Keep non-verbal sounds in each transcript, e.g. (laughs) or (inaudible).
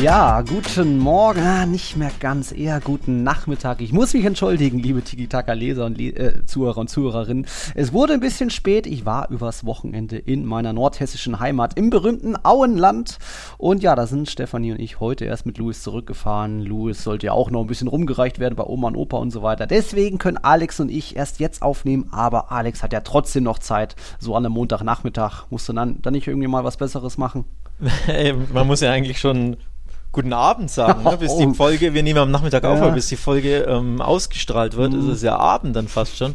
Ja, guten Morgen, ah, nicht mehr ganz, eher guten Nachmittag. Ich muss mich entschuldigen, liebe Tiki-Taka-Leser und Le äh, Zuhörer und Zuhörerinnen. Es wurde ein bisschen spät. Ich war übers Wochenende in meiner nordhessischen Heimat im berühmten Auenland. Und ja, da sind Stefanie und ich heute erst mit Louis zurückgefahren. Louis sollte ja auch noch ein bisschen rumgereicht werden bei Oma und Opa und so weiter. Deswegen können Alex und ich erst jetzt aufnehmen. Aber Alex hat ja trotzdem noch Zeit. So an einem Montagnachmittag. Musst du dann, dann nicht irgendwie mal was Besseres machen? (laughs) Man muss ja eigentlich schon guten Abend sagen, ne? bis die Folge, wir nehmen am Nachmittag ja. auf, aber bis die Folge ähm, ausgestrahlt wird, mhm. ist es ja Abend dann fast schon.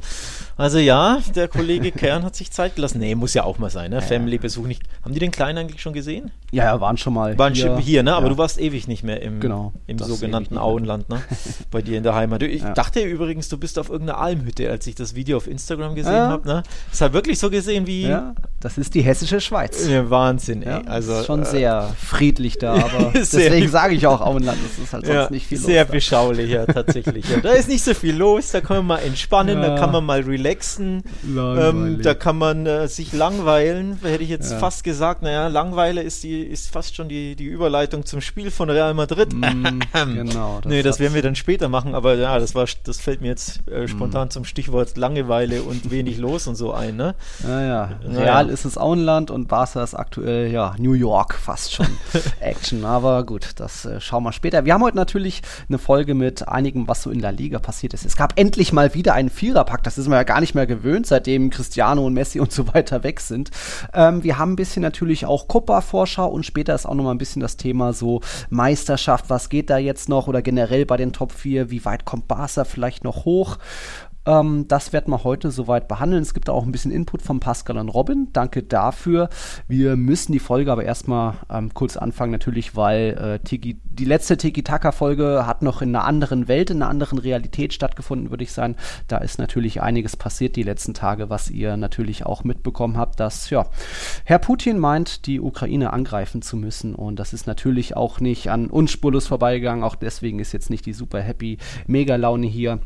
Also ja, der Kollege (laughs) Kern hat sich Zeit gelassen. Nee, muss ja auch mal sein, ne? Ja, Family-Besuch nicht. Haben die den Kleinen eigentlich schon gesehen? Ja, ja, waren schon mal. Waren hier, hier ne? Aber ja. du warst ewig nicht mehr im, genau, im sogenannten Auenland, ne? (laughs) Bei dir in der Heimat. Ich ja. dachte übrigens, du bist auf irgendeiner Almhütte, als ich das Video auf Instagram gesehen habe, ne? Das hat wirklich so gesehen wie. Ja, das ist die hessische Schweiz. Wahnsinn, ey. Also, ist schon äh, sehr friedlich da, aber (laughs) deswegen (laughs) sage ich auch Auenland, das ist halt sonst nicht viel sehr los. Sehr beschaulich, ja, tatsächlich. da ist nicht so viel los, da kann man mal entspannen, da kann man mal relaxen. Ähm, da kann man äh, sich langweilen, hätte ich jetzt ja. fast gesagt. Naja, Langweile ist, die, ist fast schon die, die Überleitung zum Spiel von Real Madrid. Mm, (laughs) genau. Das nee, das werden wir dann später machen, aber ja, das, war, das fällt mir jetzt äh, spontan mm. zum Stichwort Langeweile und wenig los und so ein. Ne? Naja, Real ist es Auenland und Barca ist aktuell ja New York fast schon (laughs) Action. Aber gut, das äh, schauen wir später. Wir haben heute natürlich eine Folge mit einigem, was so in La Liga passiert ist. Es gab endlich mal wieder einen Viererpack, das ist man ja gar nicht mehr gewöhnt, seitdem Cristiano und Messi und so (laughs) weiter weg sind. Ähm, wir haben ein bisschen natürlich auch Copa-Vorschau und später ist auch noch mal ein bisschen das Thema so Meisterschaft. Was geht da jetzt noch oder generell bei den Top 4? Wie weit kommt Barca vielleicht noch hoch? Ähm, das werden wir heute soweit behandeln. Es gibt auch ein bisschen Input von Pascal und Robin. Danke dafür. Wir müssen die Folge aber erstmal ähm, kurz anfangen, natürlich, weil äh, Tiki, die letzte Tiki-Taka-Folge hat noch in einer anderen Welt, in einer anderen Realität stattgefunden, würde ich sagen. Da ist natürlich einiges passiert die letzten Tage, was ihr natürlich auch mitbekommen habt, dass ja, Herr Putin meint, die Ukraine angreifen zu müssen. Und das ist natürlich auch nicht an uns spurlos vorbeigegangen. Auch deswegen ist jetzt nicht die super happy Mega-Laune hier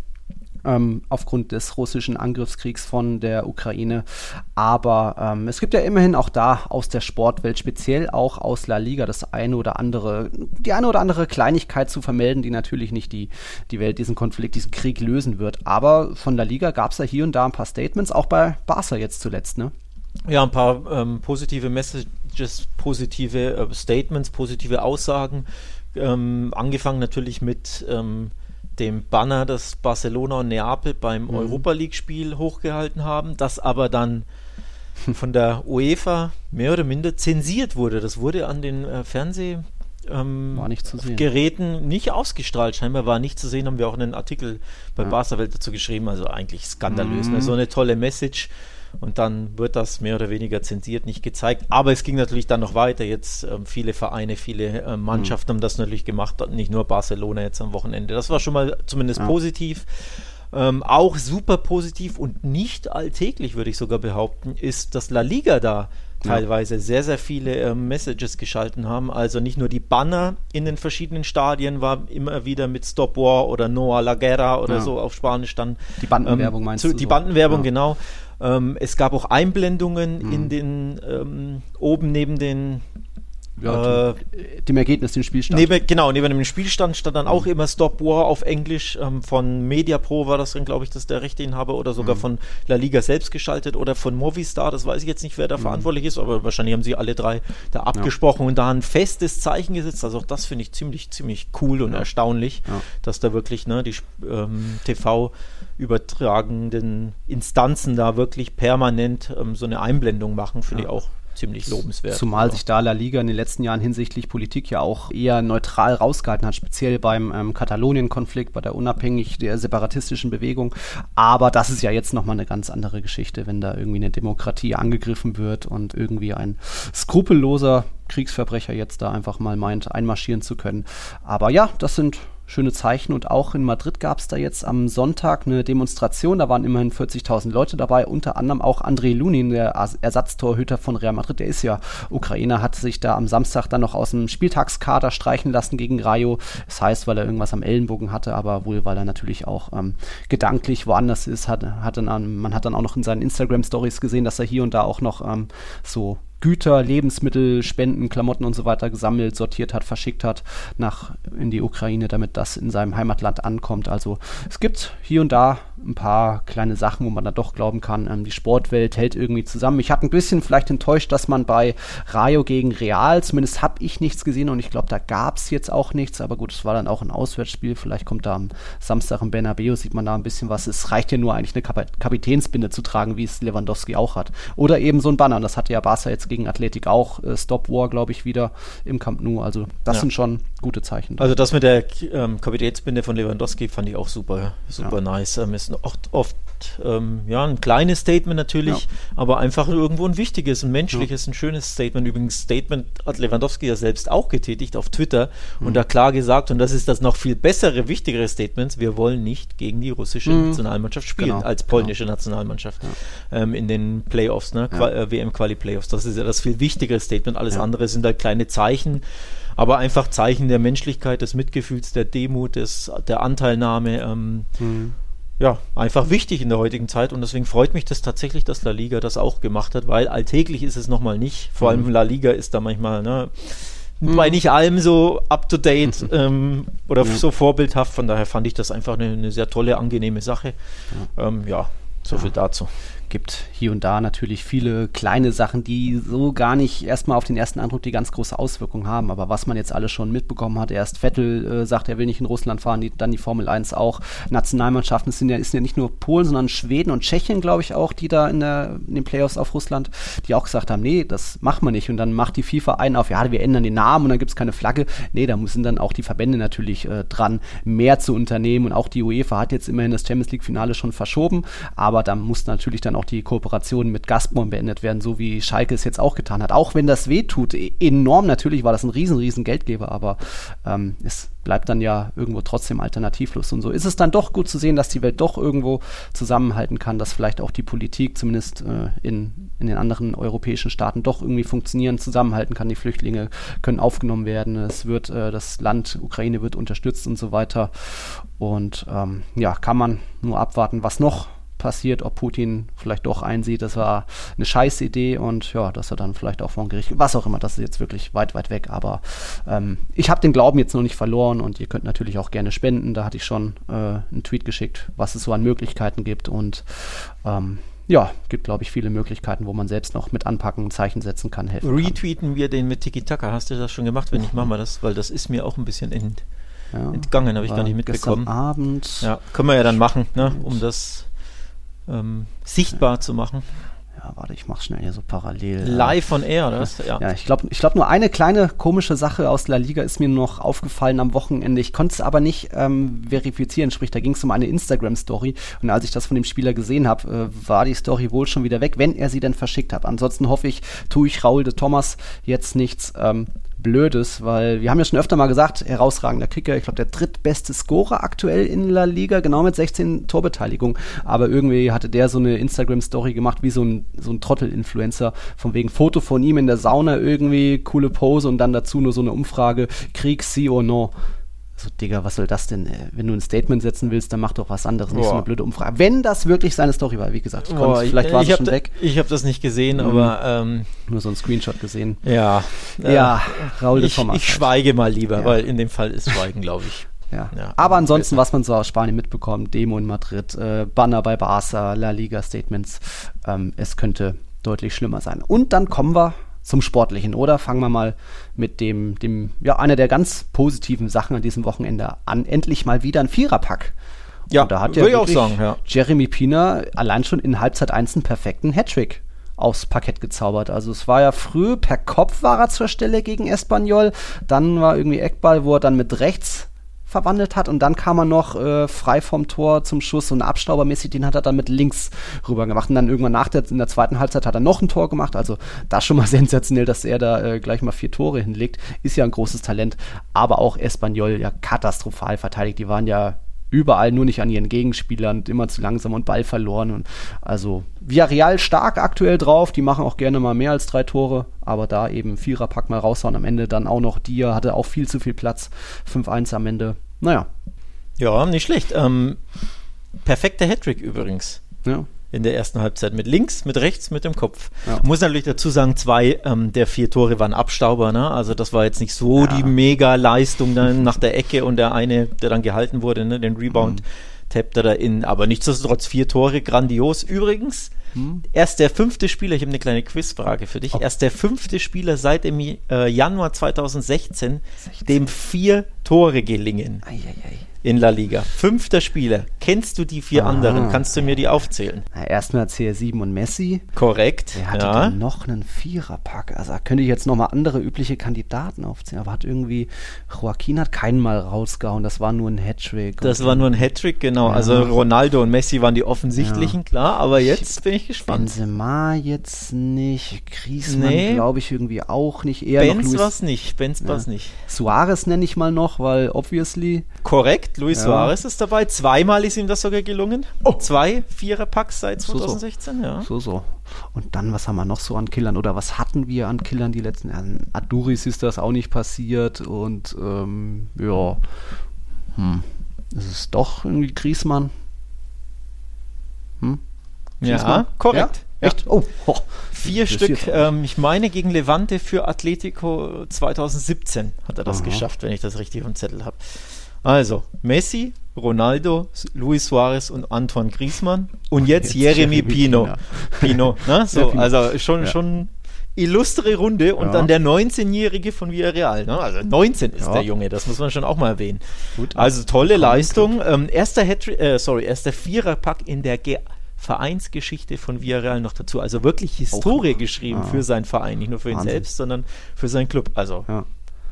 ähm, aufgrund des russischen Angriffskriegs von der Ukraine. Aber ähm, es gibt ja immerhin auch da aus der Sportwelt, speziell auch aus La Liga, das eine oder andere, die eine oder andere Kleinigkeit zu vermelden, die natürlich nicht die, die Welt diesen Konflikt, diesen Krieg lösen wird. Aber von La Liga gab es ja hier und da ein paar Statements, auch bei Barca jetzt zuletzt, ne? Ja, ein paar ähm, positive Messages, positive äh, Statements, positive Aussagen. Ähm, angefangen natürlich mit ähm, dem Banner, das Barcelona und Neapel beim mhm. Europa League-Spiel hochgehalten haben, das aber dann von der UEFA mehr oder minder zensiert wurde. Das wurde an den äh, Fernseh ähm, nicht Geräten nicht ausgestrahlt. Scheinbar war nicht zu sehen, haben wir auch einen Artikel bei ja. Barca Welt dazu geschrieben. Also eigentlich skandalös. Mhm. Ne? So eine tolle Message und dann wird das mehr oder weniger zensiert, nicht gezeigt. Aber es ging natürlich dann noch weiter. Jetzt ähm, viele Vereine, viele äh, Mannschaften mhm. haben das natürlich gemacht, nicht nur Barcelona jetzt am Wochenende. Das war schon mal zumindest ja. positiv. Ähm, auch super positiv und nicht alltäglich, würde ich sogar behaupten, ist, dass La Liga da teilweise ja. sehr, sehr viele äh, Messages geschalten haben. Also nicht nur die Banner in den verschiedenen Stadien war immer wieder mit Stop War oder Noa la Guerra oder ja. so auf Spanisch dann. Die Bandenwerbung ähm, meinst zu, du? Die so? Bandenwerbung, ja. genau. Ähm, es gab auch Einblendungen mhm. in den ähm, oben neben den ja, äh, dem Ergebnis, dem Spielstand. Neben, genau, neben dem Spielstand stand dann auch mhm. immer Stop War auf Englisch. Ähm, von Mediapro war das dann, glaube ich, das der Rechteinhaber oder sogar mhm. von La Liga selbst geschaltet oder von Movistar. Das weiß ich jetzt nicht, wer da mhm. verantwortlich ist, aber wahrscheinlich haben sie alle drei da abgesprochen ja. und da ein festes Zeichen gesetzt. Also auch das finde ich ziemlich, ziemlich cool und ja. erstaunlich, dass da wirklich ne, die ähm, TV übertragenden Instanzen da wirklich permanent ähm, so eine Einblendung machen, finde ich auch ziemlich lobenswert. Zumal sich da La Liga in den letzten Jahren hinsichtlich Politik ja auch eher neutral rausgehalten hat, speziell beim ähm, Katalonien-Konflikt, bei der unabhängig der separatistischen Bewegung. Aber das ist ja jetzt nochmal eine ganz andere Geschichte, wenn da irgendwie eine Demokratie angegriffen wird und irgendwie ein skrupelloser Kriegsverbrecher jetzt da einfach mal meint, einmarschieren zu können. Aber ja, das sind schöne Zeichen. Und auch in Madrid gab es da jetzt am Sonntag eine Demonstration. Da waren immerhin 40.000 Leute dabei, unter anderem auch Andrei Lunin, der Ersatztorhüter von Real Madrid. Der ist ja Ukrainer, hat sich da am Samstag dann noch aus dem Spieltagskader streichen lassen gegen Rayo. Das heißt, weil er irgendwas am Ellenbogen hatte, aber wohl, weil er natürlich auch ähm, gedanklich woanders ist. Hat, hat dann, man hat dann auch noch in seinen Instagram-Stories gesehen, dass er hier und da auch noch ähm, so Güter, Lebensmittel, Spenden, Klamotten und so weiter gesammelt, sortiert hat, verschickt hat nach in die Ukraine, damit das in seinem Heimatland ankommt. Also es gibt hier und da ein paar kleine Sachen, wo man dann doch glauben kann, ähm, die Sportwelt hält irgendwie zusammen. Ich hatte ein bisschen vielleicht enttäuscht, dass man bei Rayo gegen Real, zumindest habe ich nichts gesehen und ich glaube, da gab es jetzt auch nichts, aber gut, es war dann auch ein Auswärtsspiel. Vielleicht kommt da am Samstag im Bernabeu, sieht man da ein bisschen was. Es reicht ja nur eigentlich eine Kap Kapitänsbinde zu tragen, wie es Lewandowski auch hat. Oder eben so ein Banner, das hatte ja Barca jetzt gegen Athletik auch. Äh, Stop War, glaube ich, wieder im Camp Nou. Also das ja. sind schon gute Zeichen. Also das mit der ähm, Kapitänsbinde von Lewandowski fand ich auch super, super ja. nice. Ähm, ist oft, oft ähm, ja, ein kleines Statement natürlich, ja. aber einfach irgendwo ein wichtiges, ein menschliches, ja. ein schönes Statement. Übrigens, Statement hat Lewandowski ja selbst auch getätigt auf Twitter mhm. und da klar gesagt, und das ist das noch viel bessere, wichtigere Statement, wir wollen nicht gegen die russische mhm. Nationalmannschaft spielen, genau. als polnische genau. Nationalmannschaft ähm, in den Playoffs, ne? Äh, WM-Quali-Playoffs. Das ist ja das viel wichtigere Statement. Alles andere sind halt kleine Zeichen aber einfach Zeichen der Menschlichkeit, des Mitgefühls, der Demut, des, der Anteilnahme. Ähm, mhm. Ja, einfach wichtig in der heutigen Zeit und deswegen freut mich das tatsächlich, dass La Liga das auch gemacht hat, weil alltäglich ist es nochmal nicht. Vor allem mhm. La Liga ist da manchmal, ne, mhm. bei nicht allem so up to date (laughs) ähm, oder ja. so vorbildhaft. Von daher fand ich das einfach eine, eine sehr tolle, angenehme Sache. Ja, ähm, ja so ja. viel dazu gibt hier und da natürlich viele kleine Sachen, die so gar nicht erstmal auf den ersten Eindruck die ganz große Auswirkung haben. Aber was man jetzt alles schon mitbekommen hat, erst Vettel äh, sagt, er will nicht in Russland fahren, die, dann die Formel 1 auch. Nationalmannschaften sind ja, ist ja nicht nur Polen, sondern Schweden und Tschechien, glaube ich, auch, die da in, der, in den Playoffs auf Russland, die auch gesagt haben, nee, das machen wir nicht. Und dann macht die FIFA einen auf, ja, wir ändern den Namen und dann gibt es keine Flagge. Nee, da müssen dann auch die Verbände natürlich äh, dran, mehr zu unternehmen. Und auch die UEFA hat jetzt immerhin das Champions League-Finale schon verschoben, aber da muss natürlich dann auch die Kooperation mit Gazprom beendet werden, so wie Schalke es jetzt auch getan hat. Auch wenn das wehtut, e-, enorm natürlich war das ein riesen, riesen Geldgeber, aber ähm, es bleibt dann ja irgendwo trotzdem alternativlos. Und so ist es dann doch gut zu sehen, dass die Welt doch irgendwo zusammenhalten kann, dass vielleicht auch die Politik zumindest äh, in, in den anderen europäischen Staaten doch irgendwie funktionieren, zusammenhalten kann. Die Flüchtlinge können aufgenommen werden, es wird, äh, das Land Ukraine wird unterstützt und so weiter. Und ähm, ja, kann man nur abwarten, was noch passiert, ob Putin vielleicht doch einsieht, das war eine scheiß Idee und ja, dass er dann vielleicht auch vom Gericht, was auch immer, das ist jetzt wirklich weit, weit weg, aber ähm, ich habe den Glauben jetzt noch nicht verloren und ihr könnt natürlich auch gerne spenden, da hatte ich schon äh, einen Tweet geschickt, was es so an Möglichkeiten gibt und ähm, ja, gibt, glaube ich, viele Möglichkeiten, wo man selbst noch mit anpacken, Zeichen setzen kann, helfen Retweeten kann. wir den mit Tiki Taka. Hast du das schon gemacht? Wenn nicht, machen wir das, weil das ist mir auch ein bisschen ent, ja, entgangen, habe ich gar nicht mitbekommen. Abend. Ja, können wir ja dann machen, ne, um das ähm, sichtbar zu machen. Ja, warte, ich mach schnell hier so parallel. Live von Air, das? Ja, ja ich glaube ich glaub nur eine kleine komische Sache aus La Liga ist mir noch aufgefallen am Wochenende. Ich konnte es aber nicht ähm, verifizieren, sprich, da ging es um eine Instagram-Story. Und als ich das von dem Spieler gesehen habe, äh, war die Story wohl schon wieder weg, wenn er sie denn verschickt hat. Ansonsten hoffe ich, tue ich Raul de Thomas jetzt nichts. Ähm, Blödes, weil wir haben ja schon öfter mal gesagt, herausragender Kicker, ich glaube der drittbeste Scorer aktuell in La Liga, genau mit 16 Torbeteiligung. Aber irgendwie hatte der so eine Instagram-Story gemacht, wie so ein, so ein Trottel-Influencer, von wegen Foto von ihm in der Sauna irgendwie, coole Pose und dann dazu nur so eine Umfrage, Krieg, sí or no. So, Digga, was soll das denn? Äh, wenn du ein Statement setzen willst, dann mach doch was anderes, nicht so eine blöde Umfrage. Wenn das wirklich seine Story war, wie gesagt, ich Boah, vielleicht war es schon da, weg. Ich habe das nicht gesehen, mhm. aber ähm, nur so ein Screenshot gesehen. Ja, äh, ja, Raul ich, Thomas. Ich halt. schweige mal lieber, ja. weil in dem Fall ist Schweigen, glaube ich. (laughs) Ja. ja. Aber ansonsten, was man so aus Spanien mitbekommt, Demo in Madrid, äh, Banner bei Barca, La Liga Statements, ähm, es könnte deutlich schlimmer sein. Und dann kommen wir zum Sportlichen, oder? Fangen wir mal mit dem, dem, ja, einer der ganz positiven Sachen an diesem Wochenende an. Endlich mal wieder ein Viererpack. Ja, da hat ja auch sagen, ja. Jeremy Pina allein schon in Halbzeit 1 einen perfekten Hattrick aufs Parkett gezaubert. Also es war ja früh, per Kopf war er zur Stelle gegen Espanyol, dann war irgendwie Eckball, wo er dann mit rechts verwandelt hat und dann kam er noch äh, frei vom Tor zum Schuss und abstaubermäßig, den hat er dann mit links rüber gemacht. Und dann irgendwann nach der, in der zweiten Halbzeit hat er noch ein Tor gemacht, also das schon mal (laughs) sensationell, dass er da äh, gleich mal vier Tore hinlegt, ist ja ein großes Talent, aber auch Espanyol ja katastrophal verteidigt, die waren ja überall nur nicht an ihren Gegenspielern, immer zu langsam und Ball verloren. Und also Villarreal stark aktuell drauf, die machen auch gerne mal mehr als drei Tore, aber da eben Viererpack mal raushauen. Am Ende dann auch noch Dia, hatte auch viel zu viel Platz. 5-1 am Ende. Naja. Ja, nicht schlecht. Ähm, perfekter Hattrick übrigens. Ja in der ersten Halbzeit mit links, mit rechts, mit dem Kopf. Ja. Muss natürlich dazu sagen, zwei ähm, der vier Tore waren Abstauber, ne? Also das war jetzt nicht so ja. die Mega-Leistung dann (laughs) nach der Ecke und der eine, der dann gehalten wurde, ne? Den Rebound. Mhm. Tappt er da in, aber nichtsdestotrotz vier Tore, grandios. Übrigens, hm. erst der fünfte Spieler, ich habe eine kleine Quizfrage für dich, oh. erst der fünfte Spieler seit dem äh, Januar 2016, 16. dem vier Tore gelingen. Ei, ei, ei in La Liga. Fünfter Spieler. Kennst du die vier Aha. anderen? Kannst du mir die aufzählen? Na, erstmal CR7 und Messi. Korrekt. Wer hatte ja. denn noch einen Viererpack? Also könnte ich jetzt nochmal andere übliche Kandidaten aufzählen. Aber hat irgendwie, Joaquin hat keinen mal rausgehauen. Das war nur ein Hattrick. Das war nur ein Hattrick, genau. Ja. Also Ronaldo und Messi waren die offensichtlichen, ja. klar. Aber jetzt ich, bin ich gespannt. Benzema jetzt nicht. Griezmann nee. glaube ich irgendwie auch nicht. Eher Benz war es nicht. Benz war es nicht. Suarez nenne ich mal noch, weil obviously. Korrekt. Luis ja. Suarez ist dabei. Zweimal ist ihm das sogar gelungen. Oh. Zwei Vierer-Packs seit 2016, so, so. ja. So, so. Und dann, was haben wir noch so an Killern? Oder was hatten wir an Killern die letzten Jahre? Aduris ist das auch nicht passiert. Und ähm, ja, hm. Es ist doch irgendwie Griesmann. Hm? Ja, korrekt. Ja? Echt? Oh, oh. Vier Stück, ähm, ich meine gegen Levante für Atletico 2017 hat er das Aha. geschafft, wenn ich das richtig im Zettel habe. Also, Messi, Ronaldo, Luis Suarez und Antoine Griezmann und jetzt, jetzt Jeremy, Pino. Pino, ne? so, also schon, ja. schon illustre Runde und ja. dann der 19-Jährige von Villarreal. Ne? Also 19 ist ja. der Junge, das muss man schon auch mal erwähnen. Gut, also tolle Leistung. Ähm, erster Hattrick, äh, sorry, erster Viererpack in der Ge Vereinsgeschichte von Villarreal noch dazu. Also wirklich Historie auch. geschrieben ja. für seinen Verein, nicht nur für ihn Wahnsinn. selbst, sondern für seinen Club. Also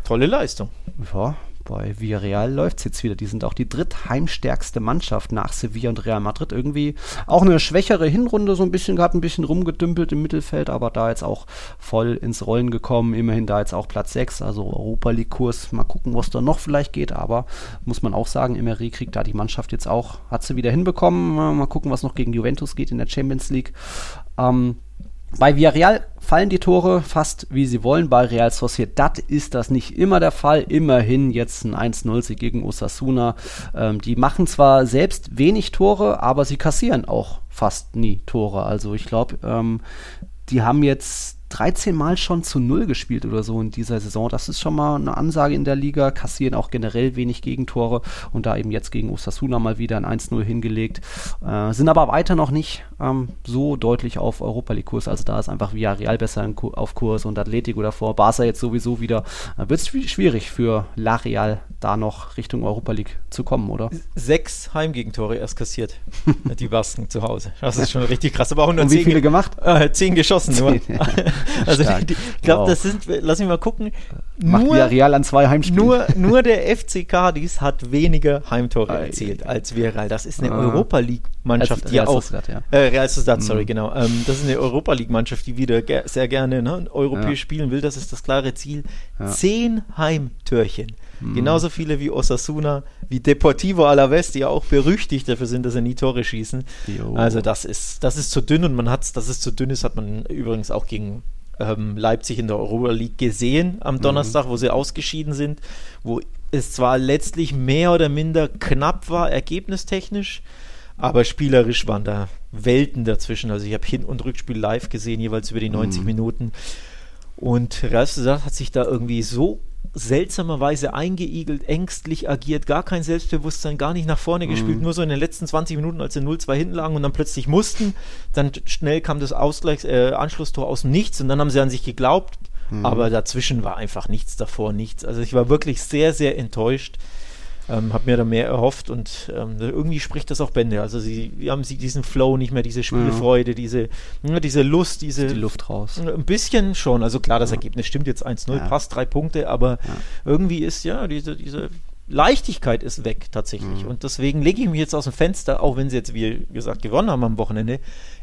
tolle Leistung. Ja, bei Villarreal läuft es jetzt wieder. Die sind auch die drittheimstärkste Mannschaft nach Sevilla und Real Madrid. Irgendwie auch eine schwächere Hinrunde so ein bisschen gehabt, ein bisschen rumgedümpelt im Mittelfeld, aber da jetzt auch voll ins Rollen gekommen. Immerhin da jetzt auch Platz 6, also Europa League-Kurs. Mal gucken, was da noch vielleicht geht, aber muss man auch sagen, Emery kriegt da die Mannschaft jetzt auch, hat sie wieder hinbekommen. Mal gucken, was noch gegen Juventus geht in der Champions League. Ähm, bei Villarreal fallen die Tore fast wie sie wollen. Bei Real Sociedad ist das nicht immer der Fall. Immerhin jetzt ein 1-0 gegen Osasuna. Ähm, die machen zwar selbst wenig Tore, aber sie kassieren auch fast nie Tore. Also ich glaube, ähm, die haben jetzt 13 Mal schon zu Null gespielt oder so in dieser Saison. Das ist schon mal eine Ansage in der Liga. Kassieren auch generell wenig Gegentore und da eben jetzt gegen Osasuna mal wieder ein 1-0 hingelegt. Äh, sind aber weiter noch nicht ähm, so deutlich auf Europa League-Kurs. Also da ist einfach Villarreal besser auf Kurs und Atletico davor. Barca jetzt sowieso wieder. Äh, Wird es schwierig für La Real da noch Richtung Europa League zu kommen, oder? Sechs Heimgegentore erst kassiert. (laughs) die Basken zu Hause. Das ist schon richtig krass. Aber auch nur und wie viele gemacht? Äh, zehn geschossen nur. (laughs) Zehn, ja. (laughs) also ich glaube, wow. das sind, lass mich mal gucken. Macht nur, Real an zwei Heimspielen. Nur, (laughs) nur der FC Cadiz hat weniger Heimtore erzielt als Villarreal. Das ist eine ah. Europa League Mannschaft, die Real auch Sociedad, ja. äh, Real Sociedad, sorry, mhm. genau. Ähm, das ist eine Europa League Mannschaft, die wieder ge sehr gerne ne, europäisch ja. spielen will. Das ist das klare Ziel. Ja. Zehn Heimtörchen. Mhm. Genauso viele wie Osasuna, wie Deportivo Alaves, die ja auch berüchtigt dafür sind, dass sie nie Tore schießen. Jo. Also das ist, das ist zu dünn und man hat dass es zu dünn ist, hat man übrigens auch gegen ähm, Leipzig in der Europa League gesehen am mhm. Donnerstag, mhm. wo sie ausgeschieden sind, wo es zwar letztlich mehr oder minder knapp war, ergebnistechnisch, aber spielerisch waren da Welten dazwischen. Also ich habe Hin- und Rückspiel live gesehen, jeweils über die 90 mhm. Minuten. Und Real Sociedad hat sich da irgendwie so seltsamerweise eingeigelt, ängstlich agiert, gar kein Selbstbewusstsein, gar nicht nach vorne mhm. gespielt, nur so in den letzten 20 Minuten, als sie 0-2 hinten lagen und dann plötzlich mussten, dann schnell kam das Ausgleichs äh, Anschlusstor aus dem Nichts und dann haben sie an sich geglaubt, mhm. aber dazwischen war einfach nichts davor, nichts. Also ich war wirklich sehr, sehr enttäuscht. Ähm, habe mir da mehr erhofft und ähm, irgendwie spricht das auch Bände. Also sie haben sie diesen Flow nicht mehr, diese Spielfreude, ja. diese, ja, diese Lust, diese. die Luft raus. Ein bisschen schon. Also klar, das ja. Ergebnis stimmt jetzt 1-0, passt drei Punkte, aber irgendwie ist ja diese, diese Leichtigkeit ist weg tatsächlich. Mhm. Und deswegen lege ich mich jetzt aus dem Fenster, auch wenn sie jetzt, wie gesagt, gewonnen haben am Wochenende.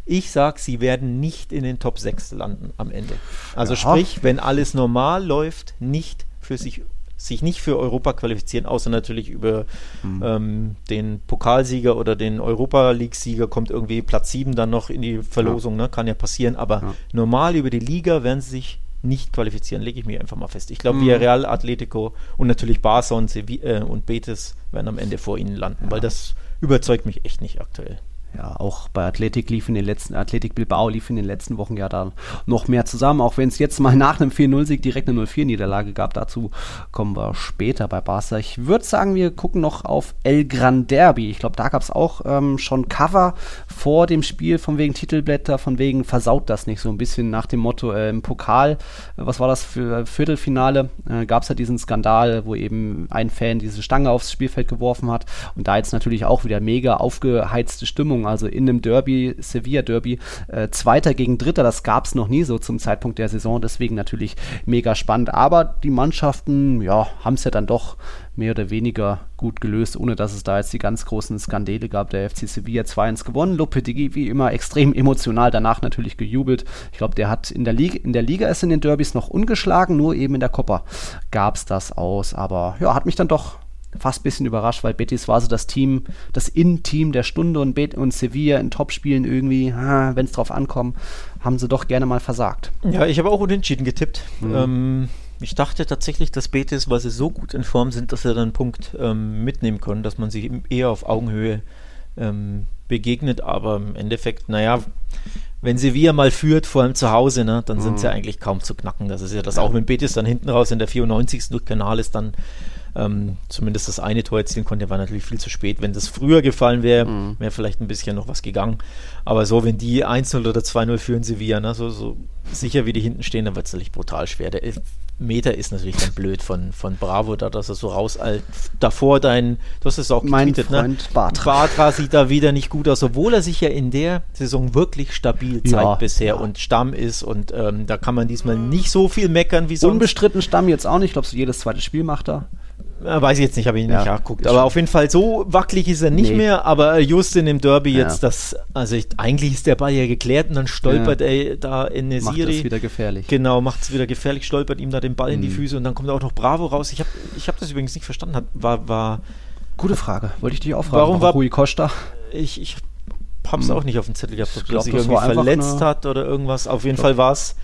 Ich sage, sie werden nicht in den Top 6 landen am Ende. Also ja. sprich, wenn alles normal läuft, nicht für sich sich nicht für Europa qualifizieren, außer natürlich über mhm. ähm, den Pokalsieger oder den Europa League-Sieger kommt irgendwie Platz 7 dann noch in die Verlosung, ja. ne? kann ja passieren, aber ja. normal über die Liga werden sie sich nicht qualifizieren, lege ich mir einfach mal fest. Ich glaube, mhm. Villarreal, Atletico und natürlich Barca und, Sevi äh, und Betis werden am Ende vor ihnen landen, ja. weil das überzeugt mich echt nicht aktuell ja, auch bei Athletik lief in den letzten, Athletik Bilbao lief in den letzten Wochen ja da noch mehr zusammen, auch wenn es jetzt mal nach einem 4-0-Sieg direkt eine 0-4-Niederlage gab. Dazu kommen wir später bei Barca. Ich würde sagen, wir gucken noch auf El Gran Derby. Ich glaube, da gab es auch ähm, schon Cover vor dem Spiel von wegen Titelblätter, von wegen versaut das nicht so ein bisschen nach dem Motto äh, im Pokal. Äh, was war das für Viertelfinale? Äh, gab es ja diesen Skandal, wo eben ein Fan diese Stange aufs Spielfeld geworfen hat und da jetzt natürlich auch wieder mega aufgeheizte Stimmung Führung, also in einem Derby, Sevilla-Derby, äh, Zweiter gegen Dritter, das gab es noch nie so zum Zeitpunkt der Saison, deswegen natürlich mega spannend. Aber die Mannschaften, ja, haben es ja dann doch mehr oder weniger gut gelöst, ohne dass es da jetzt die ganz großen Skandale gab. Der FC Sevilla 2-1 gewonnen, Lopetegui wie immer extrem emotional, danach natürlich gejubelt. Ich glaube, der hat in der Liga, in der Liga ist in den Derbys noch ungeschlagen, nur eben in der Copa gab es das aus. Aber ja, hat mich dann doch fast ein bisschen überrascht, weil Betis war so das Team, das In-Team der Stunde und, Bet und Sevilla in Topspielen irgendwie, wenn es drauf ankommt, haben sie doch gerne mal versagt. Ja, ich habe auch unentschieden getippt. Mhm. Ähm, ich dachte tatsächlich, dass Betis, weil sie so gut in Form sind, dass sie dann einen Punkt ähm, mitnehmen können, dass man sich eher auf Augenhöhe ähm, begegnet, aber im Endeffekt, naja, wenn Sevilla mal führt, vor allem zu Hause, ne, dann mhm. sind sie eigentlich kaum zu knacken. Das ist ja das auch, wenn Betis dann hinten raus in der 94. durch Kanal ist, dann ähm, zumindest das eine Tor erzielen konnte, war natürlich viel zu spät. Wenn das früher gefallen wäre, mhm. wäre vielleicht ein bisschen noch was gegangen. Aber so, wenn die 1-0 oder 2-0 führen Sevilla, ne, so, so sicher wie die hinten stehen, dann wird es natürlich brutal schwer. Der Meter ist natürlich dann blöd von, von Bravo, da dass er so raus. Davor dein, du hast es auch mein getweetet, ne? Freund ne? Bartra. Bartra sieht da wieder nicht gut aus, obwohl er sich ja in der Saison wirklich stabil zeigt ja, bisher ja. und Stamm ist und ähm, da kann man diesmal nicht so viel meckern wie sonst. Unbestritten Stamm jetzt auch nicht, ich glaube, so jedes zweite Spiel macht er. Weiß ich jetzt nicht, habe ich nicht ja, nachgeguckt. Aber auf jeden Fall so wackelig ist er nicht nee. mehr. Aber just in dem Derby ja. jetzt, das, also ich, eigentlich ist der Ball ja geklärt und dann stolpert ja. er da in eine Macht es wieder gefährlich. Genau, macht es wieder gefährlich, stolpert ihm da den Ball mhm. in die mhm. Füße und dann kommt auch noch Bravo raus. Ich habe ich hab das übrigens nicht verstanden. War, war Gute Frage, wollte ich dich auch fragen. Warum, war Rui Costa? Ich, ich habe es hm. auch nicht auf dem Zettel gehabt, ob er sich irgendwie verletzt hat oder irgendwas. Auf jeden Fall war es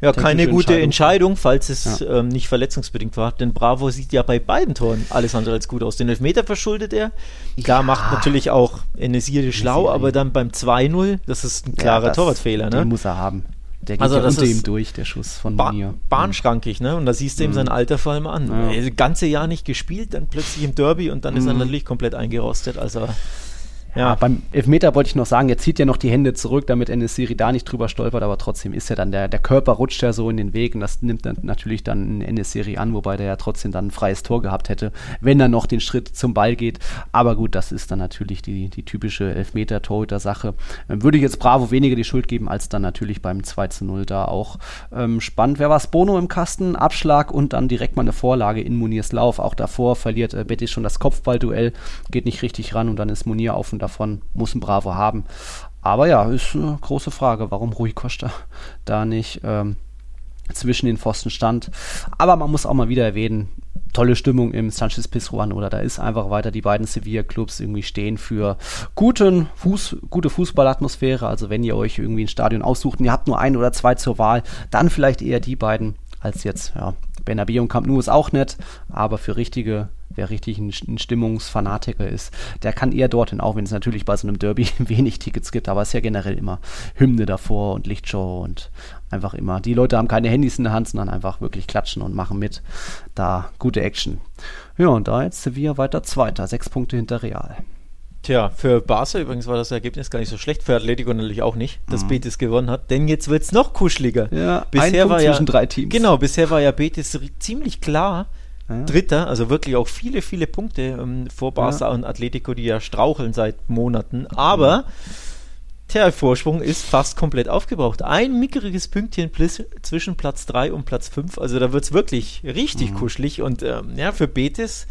ja, keine gute Entscheidung, Entscheidung falls es ja. ähm, nicht verletzungsbedingt war. Denn Bravo sieht ja bei beiden Toren alles andere als gut aus. Den Elfmeter verschuldet er. Klar ja. macht natürlich auch Enesiri schlau, aber dann beim 2-0, das ist ein klarer ja, Torwartfehler. Ne? Den muss er haben. Der geht also ja das unter ihm durch, der Schuss von ba mir. Bahnschrankig, ne? Und da siehst du ihm mhm. sein Alter vor allem an. Ja. Das ganze Jahr nicht gespielt, dann plötzlich im Derby und dann mhm. ist er mhm. natürlich komplett eingerostet. Also ja, beim Elfmeter wollte ich noch sagen, er zieht ja noch die Hände zurück, damit Enesiri da nicht drüber stolpert, aber trotzdem ist ja dann der, der Körper rutscht ja so in den Weg und das nimmt dann natürlich dann Enesiri an, wobei der ja trotzdem dann ein freies Tor gehabt hätte, wenn er noch den Schritt zum Ball geht. Aber gut, das ist dann natürlich die, die typische Elfmeter-Torhüter-Sache. Ähm, würde ich jetzt Bravo weniger die Schuld geben, als dann natürlich beim 2 zu 0 da auch ähm, spannend. Wer war Bono im Kasten? Abschlag und dann direkt mal eine Vorlage in Muniers Lauf. Auch davor verliert äh, Betis schon das Kopfballduell, geht nicht richtig ran und dann ist Munier auf und davon muss ein Bravo haben. Aber ja, ist eine große Frage, warum Rui Costa da nicht ähm, zwischen den Pfosten stand. Aber man muss auch mal wieder erwähnen, tolle Stimmung im Sanchez Pizjuan oder da ist einfach weiter die beiden Sevilla-Clubs irgendwie stehen für guten Fuß, gute Fußballatmosphäre. Also wenn ihr euch irgendwie ein Stadion aussucht und ihr habt nur ein oder zwei zur Wahl, dann vielleicht eher die beiden als jetzt, ja, Bernabeu und Camp Nou ist auch nett, aber für richtige wer richtig ein, ein, Stimmungsfanatiker ist, der kann eher dorthin, auch wenn es natürlich bei so einem Derby (laughs) wenig Tickets gibt, aber es ist ja generell immer Hymne davor und Lichtshow und einfach immer. Die Leute haben keine Handys in der Hand, sondern einfach wirklich klatschen und machen mit. Da gute Action. Ja, und da jetzt Sevilla weiter Zweiter, sechs Punkte hinter Real. Tja, für Barca übrigens war das Ergebnis gar nicht so schlecht, für Atletico natürlich auch nicht, dass mhm. Betis gewonnen hat, denn jetzt wird es noch kuscheliger. Ja, bisher ein war ja, zwischen drei Teams. Genau, bisher war ja Betis ziemlich klar ja. Dritter, also wirklich auch viele, viele Punkte ähm, vor Barca ja. und Atletico, die ja straucheln seit Monaten. Aber der Vorsprung ist fast komplett aufgebraucht. Ein mickriges Pünktchen zwischen Platz 3 und Platz 5. Also da wird es wirklich richtig mhm. kuschelig. Und ähm, ja, für Betis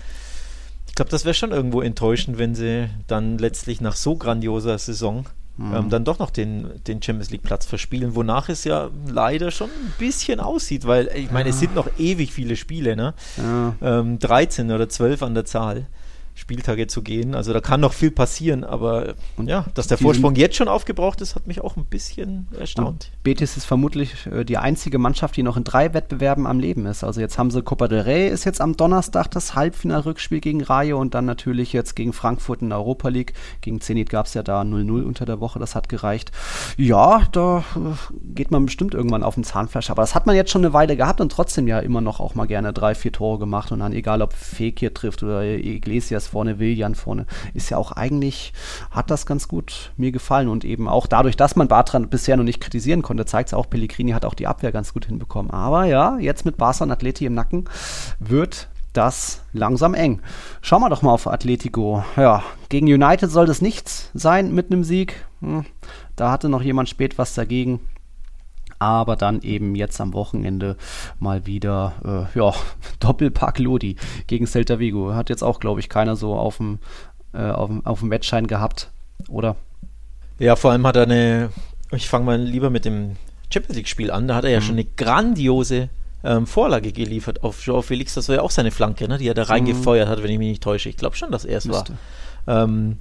Ich glaube, das wäre schon irgendwo enttäuschend, wenn sie dann letztlich nach so grandioser Saison mhm. ähm, dann doch noch den, den Champions League Platz verspielen, wonach es ja leider schon ein bisschen aussieht, weil ich meine, ja. es sind noch ewig viele Spiele, ne? Ja. Ähm, 13 oder 12 an der Zahl. Spieltage zu gehen. Also da kann noch viel passieren, aber und ja, dass der Vorsprung jetzt schon aufgebraucht ist, hat mich auch ein bisschen erstaunt. Betis ist vermutlich äh, die einzige Mannschaft, die noch in drei Wettbewerben am Leben ist. Also jetzt haben sie Copa del Rey ist jetzt am Donnerstag das Halbfinalrückspiel gegen Rayo und dann natürlich jetzt gegen Frankfurt in der Europa League. Gegen Zenit gab es ja da 0-0 unter der Woche, das hat gereicht. Ja, da äh, geht man bestimmt irgendwann auf den Zahnfleisch, aber das hat man jetzt schon eine Weile gehabt und trotzdem ja immer noch auch mal gerne drei, vier Tore gemacht und dann egal ob Fekir trifft oder Iglesias Diaz vorne, Willian vorne, ist ja auch eigentlich, hat das ganz gut mir gefallen und eben auch dadurch, dass man Bartran bisher noch nicht kritisieren konnte, zeigt es auch, Pellegrini hat auch die Abwehr ganz gut hinbekommen. Aber ja, jetzt mit Barca und Atleti im Nacken wird das langsam eng. Schauen wir doch mal auf Atletico. Ja, gegen United soll das nichts sein mit einem Sieg. Hm, da hatte noch jemand spät was dagegen aber dann eben jetzt am Wochenende mal wieder, äh, ja, (laughs) Doppelpack Lodi gegen Celta Vigo. Hat jetzt auch, glaube ich, keiner so auf dem, äh, auf, auf dem Wettschein gehabt, oder? Ja, vor allem hat er eine, ich fange mal lieber mit dem Champions League-Spiel an, da hat er ja mhm. schon eine grandiose ähm, Vorlage geliefert auf Joao Felix. Das war ja auch seine Flanke, ne, die er da mhm. reingefeuert hat, wenn ich mich nicht täusche. Ich glaube schon, dass er es war. Ähm,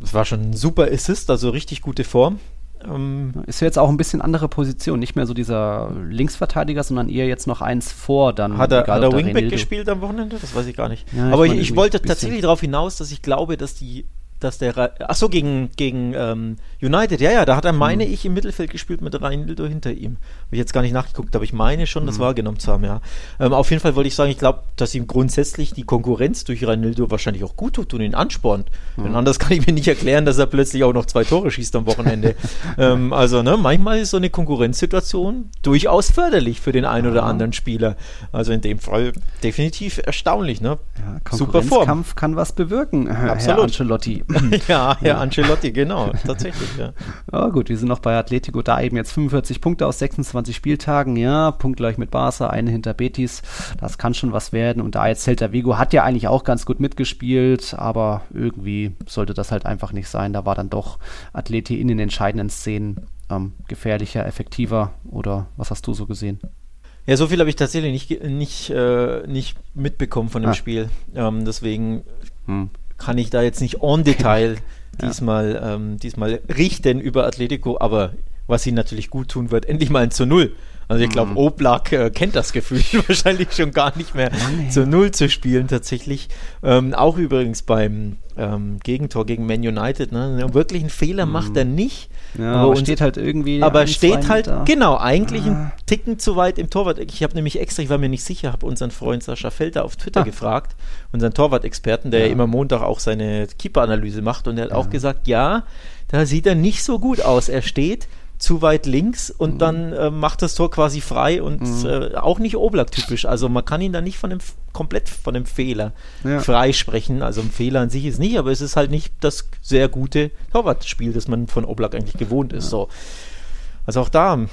das war schon ein super Assist, also richtig gute Form. Ähm, ist ja jetzt auch ein bisschen andere Position, nicht mehr so dieser Linksverteidiger, sondern eher jetzt noch eins vor. Dann hat er, hat er Wingback gespielt am Wochenende? Das weiß ich gar nicht. Ja, Aber ich, ich, ich wollte tatsächlich darauf hinaus, dass ich glaube, dass die dass der ach so gegen gegen ähm, United. Ja ja da hat er meine mhm. ich im Mittelfeld gespielt mit Reinildo hinter ihm. Habe ich jetzt gar nicht nachgeguckt aber ich meine schon das mhm. wahrgenommen zu haben ja. Ähm, auf jeden Fall wollte ich sagen ich glaube dass ihm grundsätzlich die Konkurrenz durch Reinildo wahrscheinlich auch gut tut und ihn anspornt. Mhm. denn anders kann ich mir nicht erklären dass er plötzlich auch noch zwei Tore schießt am Wochenende. (laughs) Ähm, also ne manchmal ist so eine Konkurrenzsituation durchaus förderlich für den einen oder anderen Spieler. Also in dem Fall definitiv erstaunlich ne? Ja, super Form. Kann was bewirken Absolut. Herr Ancelotti (laughs) ja, Herr Ancelotti, genau, tatsächlich, ja. (laughs) Ja, gut, wir sind noch bei Atletico, da eben jetzt 45 Punkte aus 26 Spieltagen, ja, punktgleich mit Barca, eine hinter Betis, das kann schon was werden und da jetzt Celta Vigo hat ja eigentlich auch ganz gut mitgespielt, aber irgendwie sollte das halt einfach nicht sein, da war dann doch Atleti in den entscheidenden Szenen ähm, gefährlicher, effektiver oder was hast du so gesehen? Ja, so viel habe ich tatsächlich nicht, nicht, äh, nicht mitbekommen von dem ah. Spiel. Ähm, deswegen hm kann ich da jetzt nicht on Detail (laughs) diesmal, ja. ähm, diesmal richten über Atletico, aber was ihnen natürlich gut tun wird, endlich mal ein zu Null. Also ich glaube, mhm. Oblak äh, kennt das Gefühl (laughs) wahrscheinlich schon gar nicht mehr, Mann, zu Null zu spielen tatsächlich. Ähm, auch übrigens beim ähm, Gegentor gegen Man United. Ne? Wirklich einen Fehler mhm. macht er nicht. Ja, aber, aber steht halt irgendwie. Aber steht halt, Meter. genau, eigentlich ah. einen Ticken zu weit im Torwart. Ich habe nämlich extra, ich war mir nicht sicher, habe unseren Freund Sascha Felder auf Twitter ah. gefragt, unseren Torwart-Experten, der ja. immer Montag auch seine Keeper-Analyse macht. Und er hat ja. auch gesagt, ja, da sieht er nicht so gut aus. Er steht zu weit links und mhm. dann äh, macht das Tor quasi frei und mhm. äh, auch nicht Oblak-typisch. Also man kann ihn da nicht von dem komplett von dem Fehler ja. freisprechen. Also ein Fehler an sich ist nicht, aber es ist halt nicht das sehr gute Torwartspiel, das man von Oblak eigentlich gewohnt ist. Ja. So. Also auch da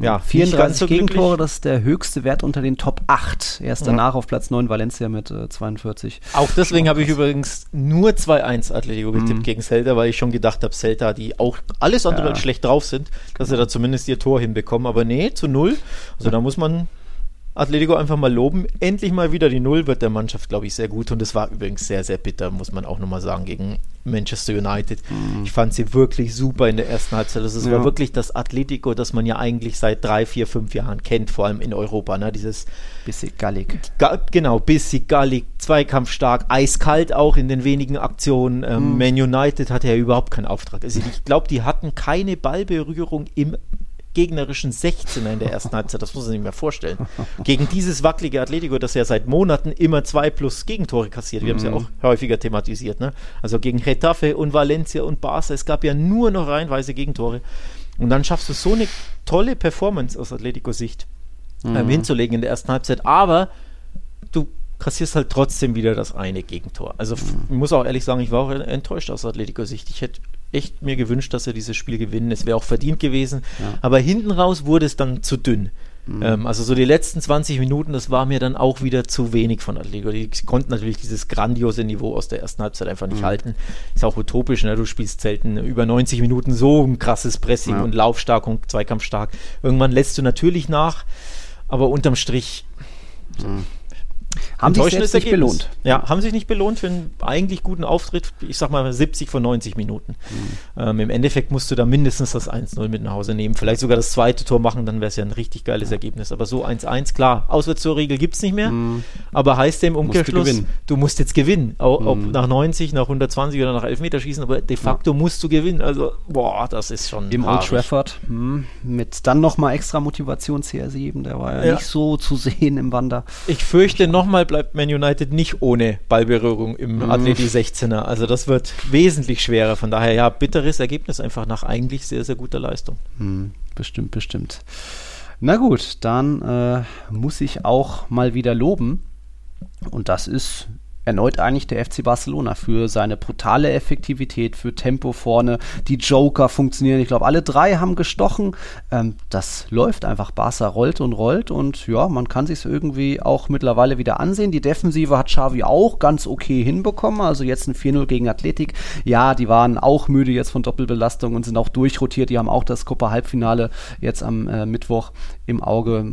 ja, 34 so Gegentore, das ist der höchste Wert unter den Top 8. Erst danach ja. auf Platz 9 Valencia mit äh, 42. Auch deswegen habe ich übrigens nur 2-1 Atletico getippt mhm. gegen Celta, weil ich schon gedacht habe, Celta, die auch alles andere ja. schlecht drauf sind, dass sie da zumindest ihr Tor hinbekommen. Aber nee, zu null. Also da muss man Atletico einfach mal loben. Endlich mal wieder die Null wird der Mannschaft, glaube ich, sehr gut. Und es war übrigens sehr, sehr bitter, muss man auch nochmal sagen, gegen Manchester United. Mhm. Ich fand sie wirklich super in der ersten Halbzeit. Also es ja. war wirklich das Atletico, das man ja eigentlich seit drei, vier, fünf Jahren kennt, vor allem in Europa. Ne? Dieses bisschen gallig. Ga genau, bisschen gallig, zweikampfstark, eiskalt auch in den wenigen Aktionen. Ähm, mhm. Man United hatte ja überhaupt keinen Auftrag. Also ich glaube, die hatten keine Ballberührung im gegnerischen 16er in der ersten Halbzeit. Das muss man sich nicht mehr vorstellen. Gegen dieses wackelige Atletico, das ja seit Monaten immer zwei plus Gegentore kassiert. Wir mhm. haben es ja auch häufiger thematisiert. Ne? Also gegen Retafe und Valencia und Barca. Es gab ja nur noch reihenweise Gegentore. Und dann schaffst du so eine tolle Performance aus Atletico-Sicht ähm, mhm. ähm, hinzulegen in der ersten Halbzeit. Aber du kassierst halt trotzdem wieder das eine Gegentor. Also mhm. ich muss auch ehrlich sagen, ich war auch enttäuscht aus Atletico-Sicht. Ich hätte echt mir gewünscht, dass er dieses Spiel gewinnen. Es wäre auch verdient gewesen. Ja. Aber hinten raus wurde es dann zu dünn. Mhm. Ähm, also so die letzten 20 Minuten, das war mir dann auch wieder zu wenig von Atletico. Die konnten natürlich dieses grandiose Niveau aus der ersten Halbzeit einfach nicht mhm. halten. Ist auch utopisch, ne? du spielst selten über 90 Minuten so ein krasses Pressing ja. und laufstark und zweikampfstark. Irgendwann lässt du natürlich nach, aber unterm Strich mhm. Haben sich nicht Ergebnis. belohnt. Ja, haben sich nicht belohnt für einen eigentlich guten Auftritt, ich sag mal 70 von 90 Minuten. Mhm. Ähm, Im Endeffekt musst du da mindestens das 1-0 mit nach Hause nehmen. Vielleicht sogar das zweite Tor machen, dann wäre es ja ein richtig geiles ja. Ergebnis. Aber so 1-1, klar, Auswärtstorregel gibt es nicht mehr, mhm. Aber heißt ja im Umkehrschluss, musst du, du, musst jetzt gewinnen. Auch, mhm. Ob nach 90, nach 120 oder nach Elfmeterschießen, aber de facto ja. musst du gewinnen. Also, boah, das ist schon. Im Old Trafford, hm, mit dann nochmal extra Motivation CR7, der war ja, ja, nicht so zu sehen im Wander. Ich fürchte, nochmal bleibt Man United nicht ohne Ballberührung im mhm. Atleti 16er. Also das wird wesentlich schwerer. Von daher ja, bitteres Ergebnis einfach nach eigentlich sehr, sehr guter Leistung. Mhm. Bestimmt, bestimmt. Na gut, dann äh, muss ich auch mal wieder loben. Und das ist erneut eigentlich der FC Barcelona für seine brutale Effektivität, für Tempo vorne. Die Joker funktionieren. Ich glaube, alle drei haben gestochen. Ähm, das läuft einfach. Barca rollt und rollt und ja, man kann sich irgendwie auch mittlerweile wieder ansehen. Die Defensive hat Xavi auch ganz okay hinbekommen. Also jetzt ein 4-0 gegen Athletik. Ja, die waren auch müde jetzt von Doppelbelastung und sind auch durchrotiert. Die haben auch das Copa-Halbfinale jetzt am äh, Mittwoch im Auge.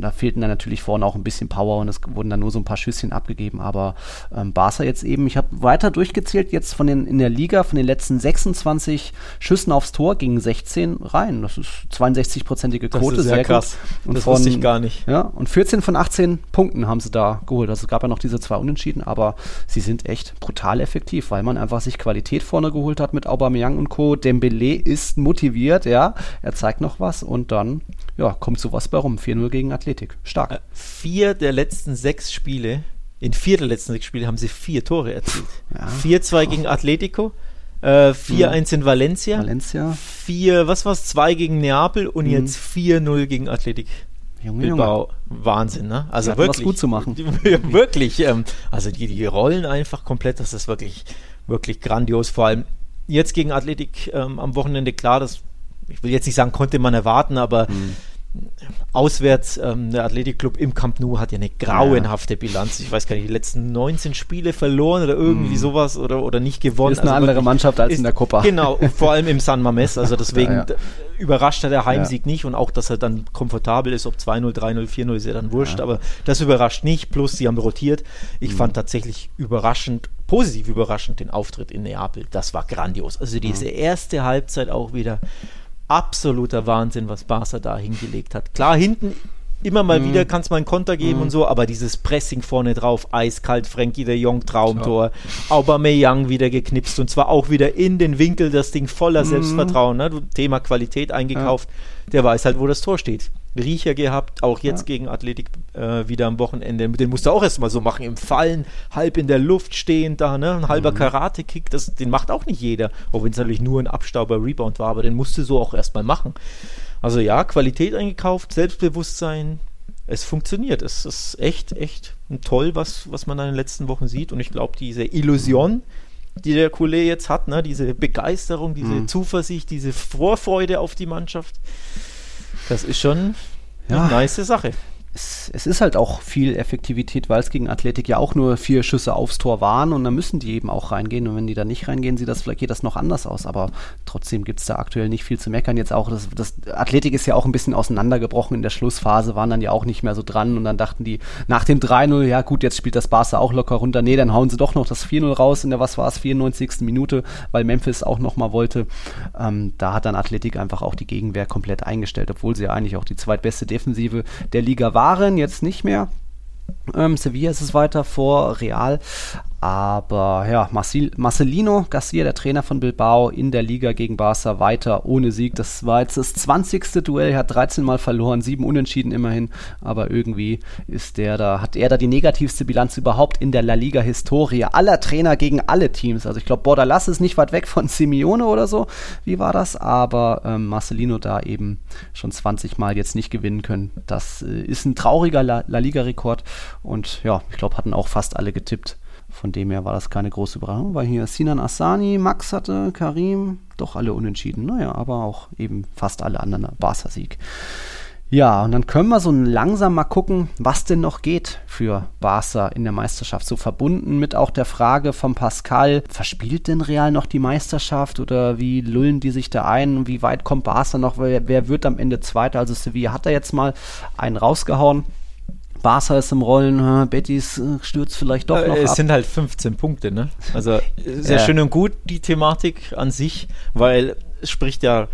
Da fehlten dann natürlich vorne auch ein bisschen Power und es wurden dann nur so ein paar Schüsschen abgegeben, aber ähm, Barca jetzt eben, ich habe weiter durchgezählt, jetzt von den in der Liga, von den letzten 26 Schüssen aufs Tor gingen 16 rein. Das ist 62-prozentige Quote. Das ist sehr krass. Und das von, wusste ich gar nicht. Ja, und 14 von 18 Punkten haben sie da geholt. Also es gab ja noch diese zwei Unentschieden, aber sie sind echt brutal effektiv, weil man einfach sich Qualität vorne geholt hat mit Aubameyang und Co. Dembele ist motiviert, ja, er zeigt noch was und dann ja, kommt sowas bei rum. 4-0 gegen Athletik. Stark. Äh, vier der letzten sechs Spiele in vier der letzten sechs Spiele haben sie vier Tore erzielt. Ja. 4-2 gegen Atletico, äh, 4-1 in Valencia, Valencia. 4, was war's, 2 gegen Neapel und mhm. jetzt 4-0 gegen Athletik. Junge, Bilbao. Junge. Wahnsinn, ne? Also wirklich. Was gut zu machen. (laughs) wirklich. Ähm, also die, die rollen einfach komplett. Das ist wirklich, wirklich grandios. Vor allem jetzt gegen Athletik ähm, am Wochenende, klar, das, ich will jetzt nicht sagen, konnte man erwarten, aber mhm auswärts, ähm, der Athletikclub im Camp Nou hat ja eine grauenhafte Bilanz. Ich weiß gar nicht, die letzten 19 Spiele verloren oder irgendwie mm. sowas oder, oder nicht gewonnen. Ist eine also andere Mannschaft als ist, in der Copa. Genau, vor allem im San Mames. Also (laughs) deswegen ja, ja. überrascht er der Heimsieg ja. nicht und auch, dass er dann komfortabel ist, ob 2-0, 3-0, 4-0 ist ja dann wurscht. Aber das überrascht nicht. Plus, sie haben rotiert. Ich mm. fand tatsächlich überraschend positiv überraschend den Auftritt in Neapel. Das war grandios. Also diese erste Halbzeit auch wieder absoluter Wahnsinn, was Barca da hingelegt hat. Klar, hinten immer mal mhm. wieder kann es mal einen Konter geben mhm. und so, aber dieses Pressing vorne drauf, eiskalt, Frankie de Jong Traumtor, ja. Aubameyang wieder geknipst und zwar auch wieder in den Winkel, das Ding voller mhm. Selbstvertrauen, ne? Thema Qualität eingekauft, ja. der weiß halt, wo das Tor steht. Riecher gehabt, auch jetzt ja. gegen Athletik äh, wieder am Wochenende. Den musst du auch erstmal so machen, im Fallen, halb in der Luft stehend da, ne? Ein halber mhm. Karate-Kick, den macht auch nicht jeder, auch wenn es natürlich nur ein Abstauber-Rebound war, aber den musst du so auch erstmal machen. Also ja, Qualität eingekauft, Selbstbewusstsein, es funktioniert. Es ist echt, echt toll, was, was man in den letzten Wochen sieht. Und ich glaube, diese Illusion, die der Coulet jetzt hat, ne? diese Begeisterung, diese mhm. Zuversicht, diese Vorfreude auf die Mannschaft, das ist schon ja. eine nice Sache es, es, ist halt auch viel Effektivität, weil es gegen Athletik ja auch nur vier Schüsse aufs Tor waren und dann müssen die eben auch reingehen und wenn die da nicht reingehen, sieht das vielleicht geht das noch anders aus, aber trotzdem gibt es da aktuell nicht viel zu meckern. Jetzt auch, das, das Athletik ist ja auch ein bisschen auseinandergebrochen in der Schlussphase, waren dann ja auch nicht mehr so dran und dann dachten die nach dem 3-0, ja gut, jetzt spielt das Barca auch locker runter, nee, dann hauen sie doch noch das 4-0 raus in der, was war es, 94. Minute, weil Memphis auch nochmal wollte. Ähm, da hat dann Athletik einfach auch die Gegenwehr komplett eingestellt, obwohl sie ja eigentlich auch die zweitbeste Defensive der Liga war waren, jetzt nicht mehr. Ähm, Sevilla ist es weiter vor Real. Aber ja, Marcel, Marcelino Garcia, der Trainer von Bilbao, in der Liga gegen Barca weiter ohne Sieg. Das war jetzt das 20. Duell. Er hat 13 Mal verloren, sieben Unentschieden immerhin. Aber irgendwie ist der da, hat er da die negativste Bilanz überhaupt in der La Liga-Historie. Aller Trainer gegen alle Teams. Also ich glaube, Bordalas ist nicht weit weg von Simeone oder so. Wie war das? Aber ähm, Marcelino da eben schon 20 Mal jetzt nicht gewinnen können. Das äh, ist ein trauriger La, La Liga-Rekord. Und ja, ich glaube, hatten auch fast alle getippt. Von dem her war das keine große Überraschung, weil hier Sinan Assani, Max hatte, Karim, doch alle unentschieden. Naja, aber auch eben fast alle anderen Barca-Sieg. Ja, und dann können wir so langsam mal gucken, was denn noch geht für Barca in der Meisterschaft. So verbunden mit auch der Frage von Pascal, verspielt denn Real noch die Meisterschaft oder wie lullen die sich da ein? Wie weit kommt Barca noch? Wer, wer wird am Ende Zweiter? Also Sevilla hat da jetzt mal einen rausgehauen. Barca ist im Rollen, Betis äh, stürzt vielleicht doch noch äh, Es ab. sind halt 15 Punkte, ne? Also sehr ja. schön und gut die Thematik an sich, weil es spricht ja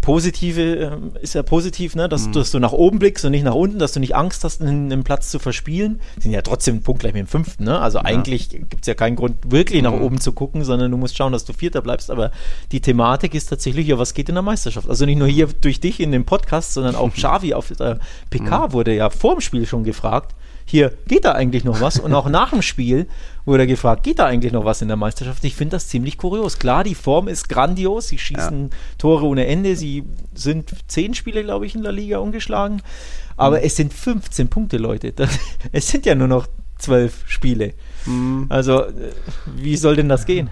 Positive ähm, ist ja positiv, ne? dass, mhm. dass, du nach oben blickst und nicht nach unten, dass du nicht Angst hast, einen, einen Platz zu verspielen. Sind ja trotzdem punktgleich mit dem fünften. Ne? Also ja. eigentlich gibt es ja keinen Grund, wirklich nach mhm. oben zu gucken, sondern du musst schauen, dass du Vierter bleibst. Aber die Thematik ist tatsächlich, ja, was geht in der Meisterschaft? Also nicht nur hier durch dich in dem Podcast, sondern auch (laughs) Xavi auf der PK mhm. wurde ja vor dem Spiel schon gefragt hier, geht da eigentlich noch was? Und auch nach dem Spiel wurde er gefragt, geht da eigentlich noch was in der Meisterschaft? Ich finde das ziemlich kurios. Klar, die Form ist grandios, sie schießen ja. Tore ohne Ende, sie sind zehn Spiele, glaube ich, in der Liga ungeschlagen. Aber mhm. es sind 15 Punkte, Leute. Das, es sind ja nur noch zwölf Spiele. Mhm. Also, äh, wie soll denn das gehen?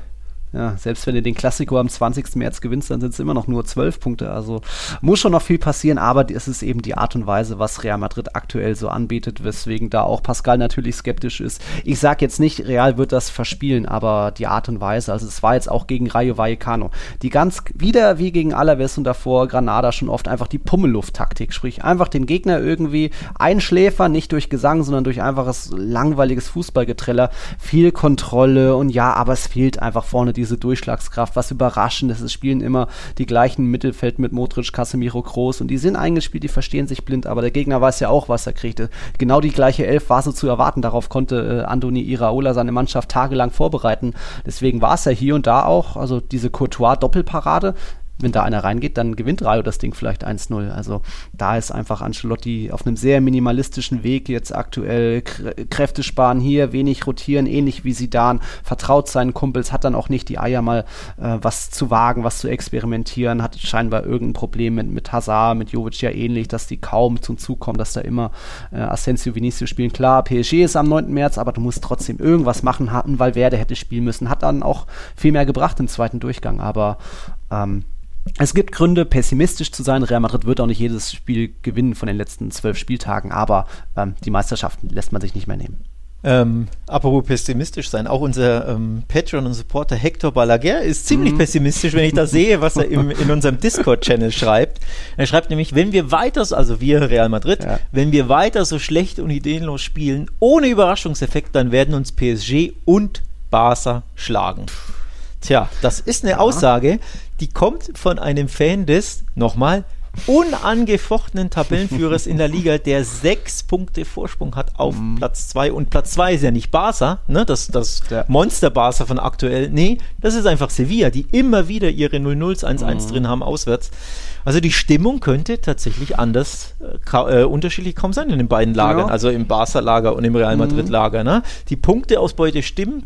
Ja, selbst wenn du den Klassiko am 20. März gewinnst, dann sind es immer noch nur zwölf Punkte. Also muss schon noch viel passieren, aber es ist eben die Art und Weise, was Real Madrid aktuell so anbietet, weswegen da auch Pascal natürlich skeptisch ist. Ich sage jetzt nicht, Real wird das verspielen, aber die Art und Weise, also es war jetzt auch gegen Rayo Vallecano, die ganz wieder wie gegen Alaves und davor Granada schon oft einfach die Pummelluft-Taktik, sprich einfach den Gegner irgendwie einschläfern, nicht durch Gesang, sondern durch einfaches langweiliges Fußballgetreller, viel Kontrolle und ja, aber es fehlt einfach vorne diese Durchschlagskraft, was überraschend ist. Es spielen immer die gleichen Mittelfeld mit Modric, Casemiro, Groß und die sind eingespielt, die verstehen sich blind, aber der Gegner weiß ja auch, was er kriegte. Genau die gleiche Elf war so zu erwarten. Darauf konnte äh, Andoni Iraola seine Mannschaft tagelang vorbereiten. Deswegen war es ja hier und da auch, also diese Courtois-Doppelparade, wenn da einer reingeht, dann gewinnt Rayo das Ding vielleicht 1-0. Also da ist einfach Ancelotti auf einem sehr minimalistischen Weg jetzt aktuell. Kräfte sparen hier, wenig rotieren, ähnlich wie Sidan. Vertraut seinen Kumpels, hat dann auch nicht die Eier mal äh, was zu wagen, was zu experimentieren. Hat scheinbar irgendein Problem mit, mit Hazard, mit Jovic ja ähnlich, dass die kaum zum Zug kommen, dass da immer äh, Asensio, Vinicius spielen. Klar, PSG ist am 9. März, aber du musst trotzdem irgendwas machen hatten, weil Werde hätte spielen müssen. Hat dann auch viel mehr gebracht im zweiten Durchgang, aber ähm, es gibt Gründe, pessimistisch zu sein. Real Madrid wird auch nicht jedes Spiel gewinnen von den letzten zwölf Spieltagen, aber ähm, die Meisterschaften lässt man sich nicht mehr nehmen. Ähm, apropos pessimistisch sein, auch unser ähm, Patron und Supporter Hector Balaguer ist ziemlich mm. pessimistisch, wenn ich da sehe, was er im, in unserem Discord-Channel schreibt. Er schreibt nämlich, wenn wir weiter, also wir Real Madrid, ja. wenn wir weiter so schlecht und ideenlos spielen, ohne Überraschungseffekt, dann werden uns PSG und Barca schlagen. Tja, das ist eine ja. Aussage, die kommt von einem Fan des, nochmal, unangefochtenen Tabellenführers in der Liga, der sechs Punkte Vorsprung hat auf mm. Platz zwei Und Platz zwei ist ja nicht Barca, ne? das, das ja. Monster Barca von aktuell. Nee, das ist einfach Sevilla, die immer wieder ihre 0-0s 1-1 mm. drin haben auswärts. Also die Stimmung könnte tatsächlich anders, äh, äh, unterschiedlich kaum sein in den beiden Lagern, ja. also im Barca-Lager und im Real Madrid-Lager. Ne? Die Punkteausbeute stimmt,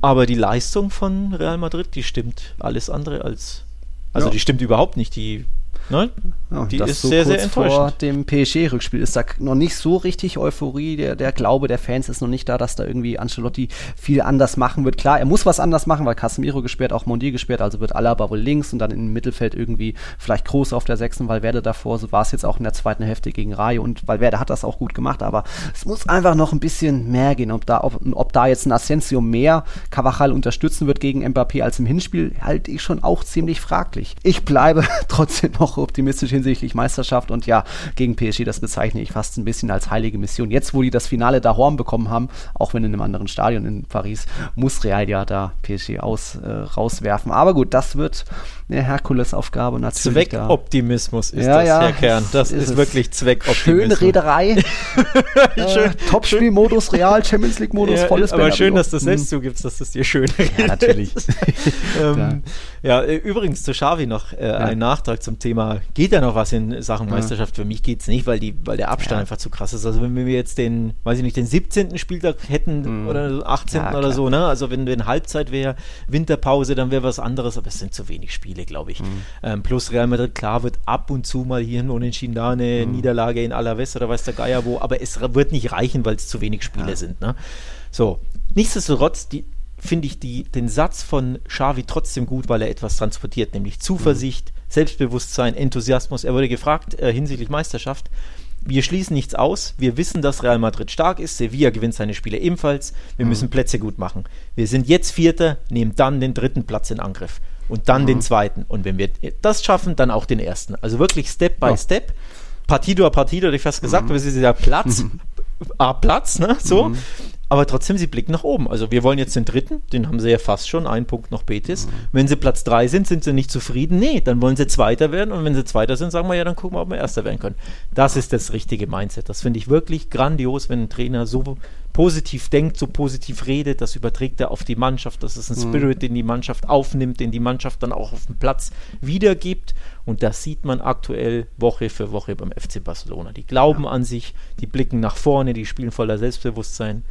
aber die Leistung von Real Madrid, die stimmt alles andere als. Also ja. die stimmt überhaupt nicht. Die Ne? Ja, die ist so sehr, sehr enttäuschend. Vor dem PSG-Rückspiel ist da noch nicht so richtig Euphorie. Der, der Glaube der Fans ist noch nicht da, dass da irgendwie Ancelotti viel anders machen wird. Klar, er muss was anders machen, weil Casemiro gesperrt, auch Mondi gesperrt, also wird Alaba wohl links und dann im Mittelfeld irgendwie vielleicht Groß auf der sechsten, Valverde davor. So war es jetzt auch in der zweiten Hälfte gegen Rayo und Valverde hat das auch gut gemacht, aber es muss einfach noch ein bisschen mehr gehen. Ob da, ob, ob da jetzt ein Asensio mehr Cavachal unterstützen wird gegen Mbappé als im Hinspiel, halte ich schon auch ziemlich fraglich. Ich bleibe (laughs) trotzdem noch optimistisch hinsichtlich Meisterschaft und ja, gegen PSG, das bezeichne ich fast ein bisschen als heilige Mission. Jetzt, wo die das Finale da Horn bekommen haben, auch wenn in einem anderen Stadion in Paris, muss Real ja da PSG aus, äh, rauswerfen. Aber gut, das wird eine Herkulesaufgabe natürlich. Zweckoptimismus ist ja, das, ja, Herr Kern. Das ist, ist wirklich Zweckoptimismus. Schöne Reederei. (laughs) äh, Topspielmodus, Real, Champions League-Modus, ja, volles Aber schön, dass du selbst mhm. zugibst, dass es dir schön Ja, natürlich. (laughs) (laughs) ähm, ja, äh, übrigens zu Xavi noch äh, ein Nachtrag zum Thema, geht da noch was in Sachen Meisterschaft? Für mich geht es nicht, weil, die, weil der Abstand einfach zu krass ist. Also wenn wir jetzt den, weiß ich nicht, den 17. Spieltag hätten mhm. oder 18. oder so, ne? Also wenn, wenn Halbzeit wäre, Winterpause, dann wäre was anderes, aber es sind zu wenig Spiele. Glaube ich. Mhm. Ähm, plus Real Madrid, klar, wird ab und zu mal hier ein Unentschieden da, eine mhm. Niederlage in Alaves oder weiß der Geier wo, aber es wird nicht reichen, weil es zu wenig Spiele ja. sind. Ne? So, nichtsdestotrotz, finde ich die, den Satz von Xavi trotzdem gut, weil er etwas transportiert, nämlich Zuversicht. Selbstbewusstsein, Enthusiasmus. Er wurde gefragt äh, hinsichtlich Meisterschaft. Wir schließen nichts aus. Wir wissen, dass Real Madrid stark ist. Sevilla gewinnt seine Spiele ebenfalls. Wir mhm. müssen Plätze gut machen. Wir sind jetzt Vierter, nehmen dann den dritten Platz in Angriff und dann mhm. den zweiten. Und wenn wir das schaffen, dann auch den ersten. Also wirklich Step by oh. Step. Partido a Partido, hätte ich fast gesagt, mhm. aber es ist ja Platz, (laughs) A Platz, ne? So. Mhm aber trotzdem, sie blicken nach oben. Also wir wollen jetzt den dritten, den haben sie ja fast schon, ein Punkt noch Betis. Mhm. Wenn sie Platz drei sind, sind sie nicht zufrieden. Nee, dann wollen sie Zweiter werden und wenn sie Zweiter sind, sagen wir ja, dann gucken wir, ob wir Erster werden können. Das ist das richtige Mindset. Das finde ich wirklich grandios, wenn ein Trainer so positiv denkt, so positiv redet, das überträgt er auf die Mannschaft. Das ist ein mhm. Spirit, den die Mannschaft aufnimmt, den die Mannschaft dann auch auf dem Platz wiedergibt. Und das sieht man aktuell Woche für Woche beim FC Barcelona. Die glauben ja. an sich, die blicken nach vorne, die spielen voller Selbstbewusstsein.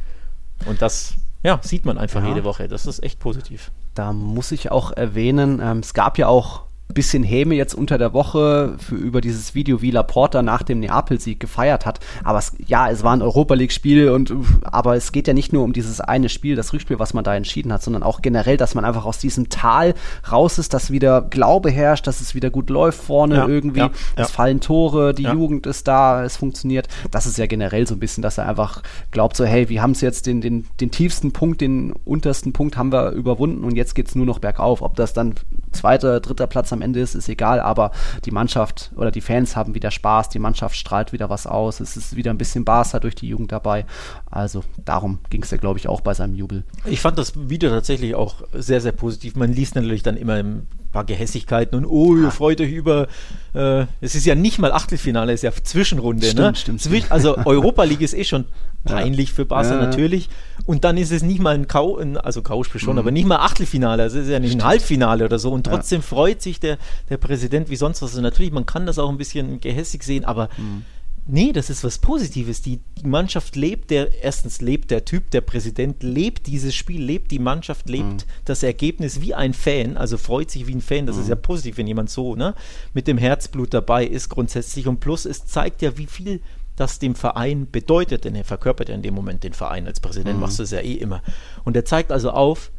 Und das ja, sieht man einfach ja. jede Woche. Das ist echt positiv. Da muss ich auch erwähnen, ähm, es gab ja auch bisschen Häme jetzt unter der Woche für, über dieses Video, wie Laporta nach dem Neapel-Sieg gefeiert hat. Aber es, ja, es war ein Europa League-Spiel und aber es geht ja nicht nur um dieses eine Spiel, das Rückspiel, was man da entschieden hat, sondern auch generell, dass man einfach aus diesem Tal raus ist, dass wieder Glaube herrscht, dass es wieder gut läuft vorne ja, irgendwie. Ja, es ja. fallen Tore, die Jugend ist da, es funktioniert. Das ist ja generell so ein bisschen, dass er einfach glaubt, so, hey, wir haben es jetzt den, den, den tiefsten Punkt, den untersten Punkt haben wir überwunden und jetzt geht es nur noch bergauf. Ob das dann zweiter, dritter Platz am Ende ist, ist egal, aber die Mannschaft oder die Fans haben wieder Spaß, die Mannschaft strahlt wieder was aus, es ist wieder ein bisschen Barca durch die Jugend dabei. Also darum ging es ja, glaube ich, auch bei seinem Jubel. Ich fand das Video tatsächlich auch sehr, sehr positiv. Man liest natürlich dann immer ein paar Gehässigkeiten und oh, ihr freut euch über, äh, es ist ja nicht mal Achtelfinale, es ist ja Zwischenrunde. Stimmt, ne? stimmt. Zwisch also Europa League ist eh schon (laughs) peinlich ja. für Barca ja. natürlich. Und dann ist es nicht mal ein Kau, also Kauspiel schon, mhm. aber nicht mal Achtelfinale. Es ist ja nicht ein Halbfinale oder so. Und trotzdem ja. freut sich der, der Präsident wie sonst was. Und natürlich, man kann das auch ein bisschen gehässig sehen, aber mhm. Nee, das ist was Positives. Die, die, Mannschaft lebt, der, erstens lebt der Typ, der Präsident lebt dieses Spiel, lebt die Mannschaft, lebt mhm. das Ergebnis wie ein Fan, also freut sich wie ein Fan. Das ist ja mhm. positiv, wenn jemand so, ne, mit dem Herzblut dabei ist grundsätzlich. Und plus, es zeigt ja, wie viel das dem Verein bedeutet, denn er verkörpert ja in dem Moment den Verein. Als Präsident mhm. machst du es ja eh immer. Und er zeigt also auf,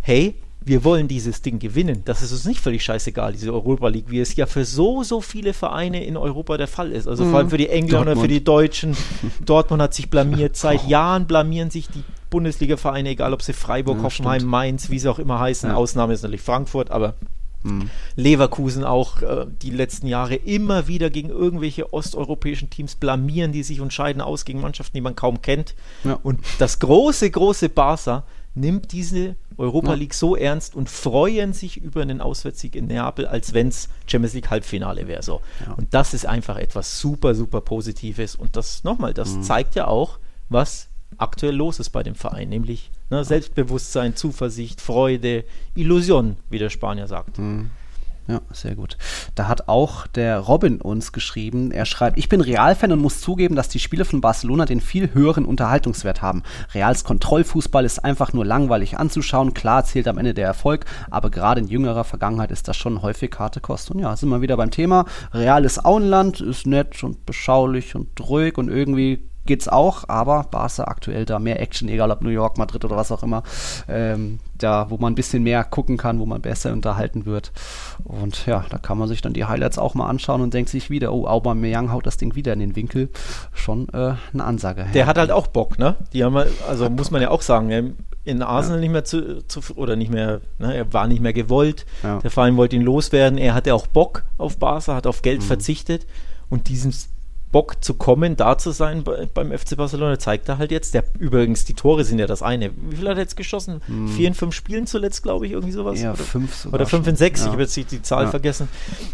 hey, wir wollen dieses Ding gewinnen. Das ist uns nicht völlig scheißegal, diese Europa League, wie es ja für so, so viele Vereine in Europa der Fall ist. Also mhm. vor allem für die Engländer, für die Deutschen. (laughs) Dortmund hat sich blamiert. Seit Jahren blamieren sich die Bundesliga-Vereine, egal ob sie Freiburg, ja, Hoffenheim, stimmt. Mainz, wie sie auch immer heißen. Ja. Ausnahme ist natürlich Frankfurt, aber Mhm. Leverkusen auch äh, die letzten Jahre immer wieder gegen irgendwelche osteuropäischen Teams blamieren die sich und scheiden aus gegen Mannschaften, die man kaum kennt. Ja. Und das große, große Barca nimmt diese Europa League so ernst und freuen sich über einen Auswärtssieg in Neapel, als wenn es Champions League Halbfinale wäre. So. Ja. Und das ist einfach etwas super, super Positives. Und das nochmal, das mhm. zeigt ja auch, was aktuell los ist bei dem Verein, nämlich ne, Selbstbewusstsein, Zuversicht, Freude, Illusion, wie der Spanier sagt. Mhm. Ja, sehr gut. Da hat auch der Robin uns geschrieben. Er schreibt, ich bin Real-Fan und muss zugeben, dass die Spiele von Barcelona den viel höheren Unterhaltungswert haben. Reals Kontrollfußball ist einfach nur langweilig anzuschauen. Klar zählt am Ende der Erfolg, aber gerade in jüngerer Vergangenheit ist das schon häufig harte Kost. Und ja, sind wir wieder beim Thema. Real ist Auenland, ist nett und beschaulich und ruhig und irgendwie geht's auch, aber Barca aktuell da mehr Action, egal ob New York, Madrid oder was auch immer, ähm, da, wo man ein bisschen mehr gucken kann, wo man besser unterhalten wird. Und ja, da kann man sich dann die Highlights auch mal anschauen und denkt sich wieder, oh, Aubameyang haut das Ding wieder in den Winkel. Schon äh, eine Ansage. Der ja. hat halt auch Bock, ne? Die haben, also muss man ja auch sagen, in Arsenal ja. nicht mehr zu, zu, oder nicht mehr, ne, er war nicht mehr gewollt. Ja. Der Verein wollte ihn loswerden. Er hatte auch Bock auf Barca, hat auf Geld mhm. verzichtet. Und dieses Bock zu kommen, da zu sein bei, beim FC Barcelona, zeigt er halt jetzt. Der, übrigens, die Tore sind ja das eine. Wie viel hat er jetzt geschossen? Hm. Vier in fünf Spielen zuletzt, glaube ich, irgendwie sowas? Ja, oder, fünf Oder fünf in sechs, ja. ich habe jetzt die, die Zahl ja. vergessen.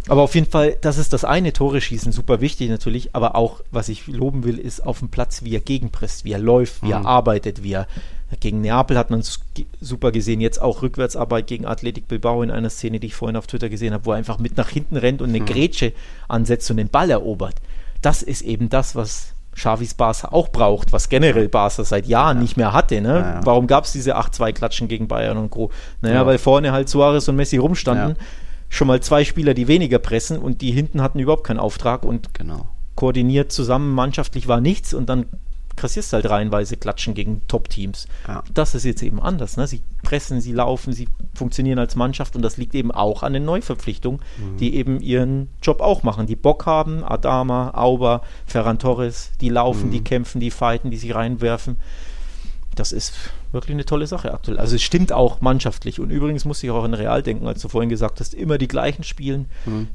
Aber auf jeden Fall, das ist das eine, Tore schießen, super wichtig natürlich. Aber auch, was ich loben will, ist auf dem Platz, wie er gegenpresst, wie er läuft, wie hm. er arbeitet, wie er gegen Neapel hat man es super gesehen. Jetzt auch Rückwärtsarbeit gegen Athletic Bilbao in einer Szene, die ich vorhin auf Twitter gesehen habe, wo er einfach mit nach hinten rennt und eine hm. Grätsche ansetzt und den Ball erobert das ist eben das, was Xavis Barca auch braucht, was generell Barca seit Jahren ja. nicht mehr hatte. Ne? Ja, ja. Warum gab es diese 8-2-Klatschen gegen Bayern und Co.? Naja, weil vorne halt Suarez und Messi rumstanden. Schon mal zwei Spieler, die weniger pressen und die hinten hatten überhaupt keinen Auftrag und genau. koordiniert zusammen mannschaftlich war nichts und dann kassierst halt reihenweise Klatschen gegen Top-Teams. Ja. Das ist jetzt eben anders. Ne? Sie pressen, sie laufen, sie funktionieren als Mannschaft und das liegt eben auch an den Neuverpflichtungen, die eben ihren Job auch machen, die Bock haben, Adama, Auber, Ferran Torres, die laufen, die kämpfen, die fighten, die sich reinwerfen. Das ist wirklich eine tolle Sache aktuell. Also es stimmt auch mannschaftlich. Und übrigens muss ich auch an Real denken, als du vorhin gesagt hast, immer die gleichen spielen.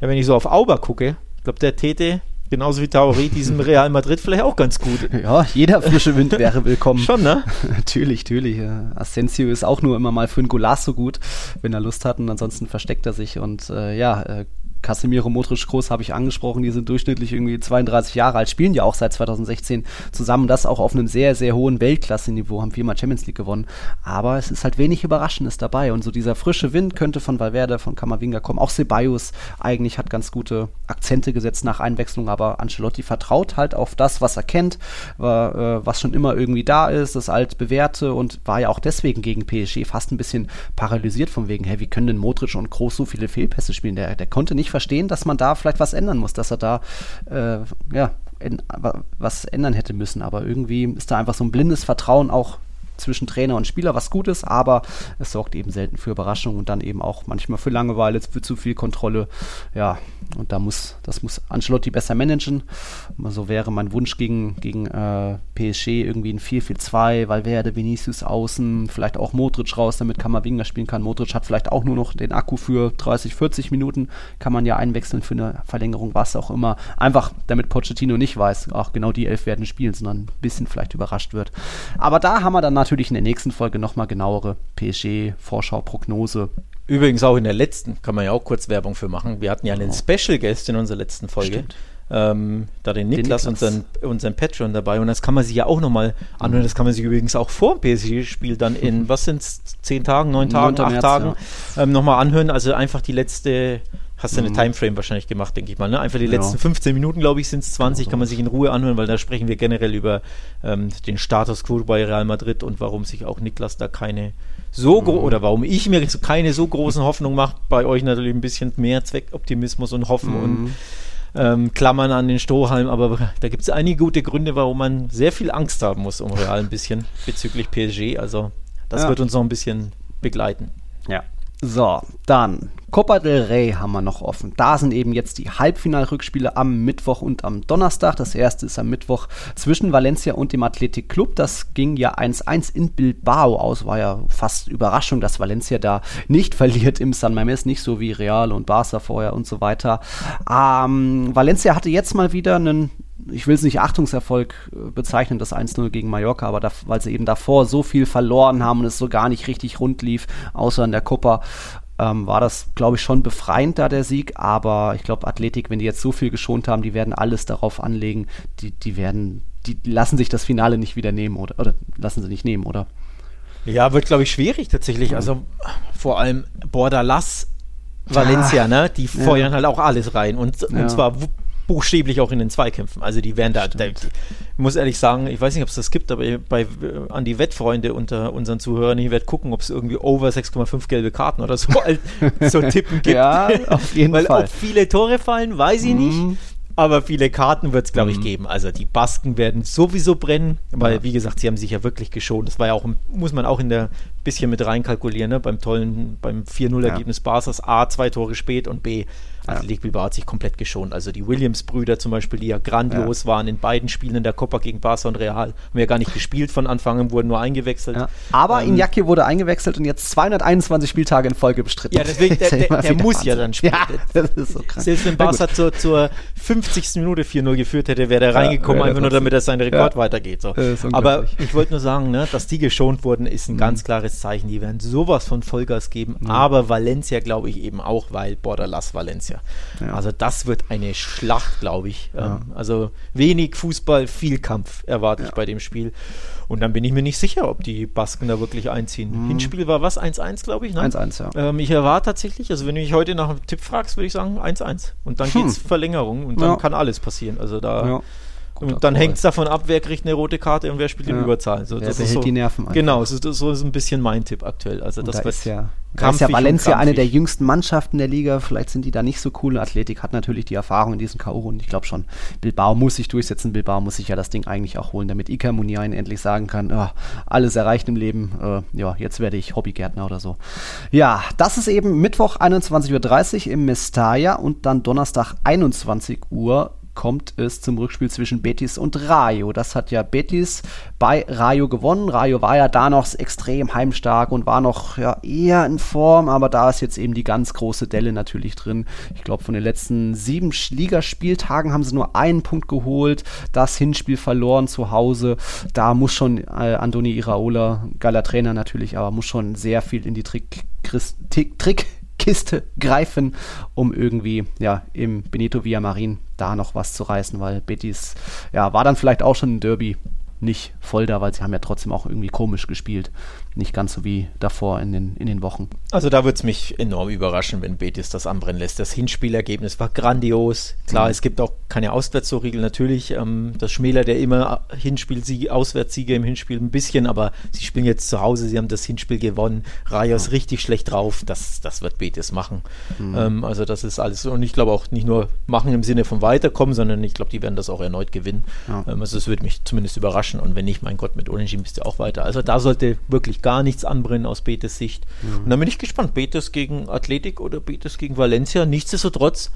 Ja, wenn ich so auf Auber gucke, ich glaube, der Tete, genauso wie Tauri, diesem Real Madrid vielleicht auch ganz gut. (laughs) Ja, jeder frische Wind wäre willkommen. Schon, ne? (laughs) natürlich, natürlich. ja. Asensio ist auch nur immer mal für ein Golasso gut, wenn er Lust hat und ansonsten versteckt er sich und äh, ja, äh, Casemiro, Modric, Groß habe ich angesprochen, die sind durchschnittlich irgendwie 32 Jahre alt, spielen ja auch seit 2016 zusammen, das auch auf einem sehr, sehr hohen Weltklasse-Niveau, haben viermal Champions League gewonnen, aber es ist halt wenig Überraschendes dabei und so dieser frische Wind könnte von Valverde, von Kamavinga kommen, auch Ceballos eigentlich hat ganz gute Akzente gesetzt nach Einwechslung, aber Ancelotti vertraut halt auf das, was er kennt, äh, was schon immer irgendwie da ist, das altbewährte und war ja auch deswegen gegen PSG fast ein bisschen paralysiert von wegen, hey, wie können denn Modric und Groß so viele Fehlpässe spielen? Der, der konnte nicht verstehen, dass man da vielleicht was ändern muss, dass er da äh, ja, in, was ändern hätte müssen. Aber irgendwie ist da einfach so ein blindes Vertrauen auch zwischen Trainer und Spieler, was gut ist, aber es sorgt eben selten für Überraschungen und dann eben auch manchmal für Langeweile, für zu viel Kontrolle. Ja, und da muss, das muss Ancelotti besser managen. So wäre mein Wunsch gegen, gegen äh, PSG irgendwie ein 4-4-2, Valverde, Vinicius außen, vielleicht auch Modric raus, damit Kammerwinger spielen kann. Modric hat vielleicht auch nur noch den Akku für 30, 40 Minuten, kann man ja einwechseln für eine Verlängerung, was auch immer. Einfach, damit Pochettino nicht weiß, ach, genau die elf werden spielen, sondern ein bisschen vielleicht überrascht wird. Aber da haben wir dann natürlich in der nächsten Folge nochmal genauere PSG-Vorschau, Prognose. Übrigens auch in der letzten, kann man ja auch kurz Werbung für machen. Wir hatten ja einen Special Guest in unserer letzten Folge. Ähm, da den Niklas, Niklas. unseren, unseren Patreon dabei. Und das kann man sich ja auch nochmal anhören. Das kann man sich übrigens auch vor dem PSG-Spiel dann in, (laughs) was sind es, zehn Tagen, neun Tagen, 9. acht März, Tagen ähm, nochmal anhören. Also einfach die letzte, hast du eine Timeframe wahrscheinlich gemacht, denke ich mal. Ne? Einfach die Ja. letzten 15 Minuten, glaube ich, sind es 20, kann man sich in Ruhe anhören, weil da sprechen wir generell über ähm, den Status quo bei Real Madrid und warum sich auch Niklas da keine so gro oder warum ich mir keine so großen Hoffnungen mache, bei euch natürlich ein bisschen mehr Zweckoptimismus und Hoffen und ähm, Klammern an den Strohhalm, aber da gibt es einige gute Gründe, warum man sehr viel Angst haben muss um Real ein bisschen (laughs) bezüglich PSG. Also das Ja. wird uns noch ein bisschen begleiten. Ja. So, dann Copa del Rey haben wir noch offen. Da sind eben jetzt die Halbfinalrückspiele am Mittwoch und am Donnerstag. Das erste ist am Mittwoch zwischen Valencia und dem Athletic Club. Das ging ja 1-1 in Bilbao aus. War ja fast Überraschung, dass Valencia da nicht (laughs) verliert im San Mamés, nicht so wie Real und Barca vorher und so weiter. Ähm, Valencia hatte jetzt mal wieder einen ich will es nicht Achtungserfolg äh, bezeichnen, das 1-0 gegen Mallorca, aber da, weil sie eben davor so viel verloren haben und es so gar nicht richtig rund lief, außer in der Copa, ähm, war das, glaube ich, schon befreiend da der Sieg. Aber ich glaube, Athletik, wenn die jetzt so viel geschont haben, die werden alles darauf anlegen, die, die werden, die lassen sich das Finale nicht wieder nehmen oder, oder lassen sie nicht nehmen, oder? Ja, wird, glaube ich, schwierig tatsächlich. Also vor allem Bordalas, Valencia, ne? Die feuern halt auch alles rein und, Ja. und zwar wu- buchstäblich auch in den Zweikämpfen. Also die werden da, da ich muss ehrlich sagen, ich weiß nicht, ob es das gibt, aber bei, äh, an die Wettfreunde unter unseren Zuhörern, ich werde gucken, ob es irgendwie over 6,5 gelbe Karten oder so, (laughs) so Tippen gibt. Ja, auf jeden Weil Fall. ob viele Tore fallen, weiß ich nicht. Aber viele Karten wird es, glaube ich, geben. Also die Basken werden sowieso brennen, weil, Ja. wie gesagt, sie haben sich ja wirklich geschont. Das war ja auch, muss man auch in der bisschen mit reinkalkulieren, ne? beim tollen, beim 4-0-Ergebnis Barca's. A, zwei Tore spät und B, Athletic Bilbao hat sich komplett geschont. Also die Williams-Brüder zum Beispiel, die ja grandios waren in beiden Spielen in der Copa gegen Barca und Real, haben ja gar nicht gespielt von Anfang an, wurden nur eingewechselt. Ja. Aber Ähm, Iñaki wurde eingewechselt und jetzt 221 Spieltage in Folge bestritten. Ja, deswegen, der, (laughs) der, der muss ja Wahnsinn. dann spielen. Ja, das ist so krank. Selbst wenn. Barca zur, zur 50. Minute 4-0 geführt hätte, wäre er Ja, reingekommen, einfach nur damit er seinen Rekord Ja. weitergeht. So. Aber ich wollte nur sagen, ne, dass die geschont wurden, ist ein Mhm. ganz klares Zeichen. Die werden sowas von Vollgas geben. Aber Valencia glaube ich eben auch, weil Borderlass Valencia. Ja. Also das wird eine Schlacht, glaube ich. Ähm, also wenig Fußball, viel Kampf erwarte ich bei dem Spiel. Und dann bin ich mir nicht sicher, ob die Basken da wirklich einziehen. Hinspiel war was? 1-1, glaube ich. Ne? 1-1, ja. Ähm, ich erwarte tatsächlich, also wenn du mich heute nach einem Tipp fragst, würde ich sagen 1-1. Und dann Hm. geht's Verlängerung und dann Ja. kann alles passieren. Also da Ja. und dann hängt es davon ab, wer kriegt eine rote Karte und wer spielt ja. in Überzahl. So, wer das ist so, die Nerven einfach. Genau, so, so ist ein bisschen mein Tipp aktuell. Also das da wird ist ja da ist ja Valencia eine der jüngsten Mannschaften der Liga. Vielleicht sind die da nicht so cool. Athletik hat natürlich die Erfahrung in diesen K.O.-Runden. Ich glaube schon, Bilbao muss sich durchsetzen. Bilbao muss sich ja das Ding eigentlich auch holen, damit Iker Muniain endlich sagen kann, oh, alles erreicht im Leben. Äh, ja, jetzt werde ich Hobbygärtner oder so. Ja, das ist eben Mittwoch 21.30 Uhr im Mestalla und dann Donnerstag 21 Uhr kommt es zum Rückspiel zwischen Betis und Rayo. Das hat ja Betis bei Rayo gewonnen. Rayo war ja da noch extrem heimstark und war noch ja, eher in Form, aber da ist jetzt eben die ganz große Delle natürlich drin. Ich glaube, von den letzten sieben Ligaspieltagen haben sie nur einen Punkt geholt. Das Hinspiel verloren zu Hause. Da muss schon äh, Andoni Iraola, geiler Trainer natürlich, aber muss schon sehr viel in die Trick, Trick, Trick Kiste greifen, um irgendwie ja im Benito Villamarin da noch was zu reißen, weil Betis ja war dann vielleicht auch schon ein Derby nicht voll da, weil sie haben ja trotzdem auch irgendwie komisch gespielt. Nicht ganz so wie davor in den, in den Wochen. Also da würde es mich enorm überraschen, wenn Betis das anbrennen lässt. Das Hinspielergebnis war grandios. Klar, mhm. es gibt auch keine Auswärtstorregel natürlich. Ähm, das schmälert ja immer Hinspielsiege, Auswärtssiege im Hinspiel ein bisschen, aber sie spielen jetzt zu Hause, sie haben das Hinspiel gewonnen. Rayo ist richtig schlecht drauf. Das, das wird Betis machen. Mhm. Ähm, also das ist alles. Und ich glaube auch nicht nur machen im Sinne von weiterkommen, sondern ich glaube, die werden das auch erneut gewinnen. Ja. Ähm, also es würde mich zumindest überraschen. Und wenn nicht, mein Gott, mit Unentschieden bist du auch weiter. Also da sollte wirklich gar nichts anbrennen aus Betes Sicht. Mhm. Und dann bin ich gespannt, Betes gegen Athletik oder Betes gegen Valencia. Nichtsdestotrotz,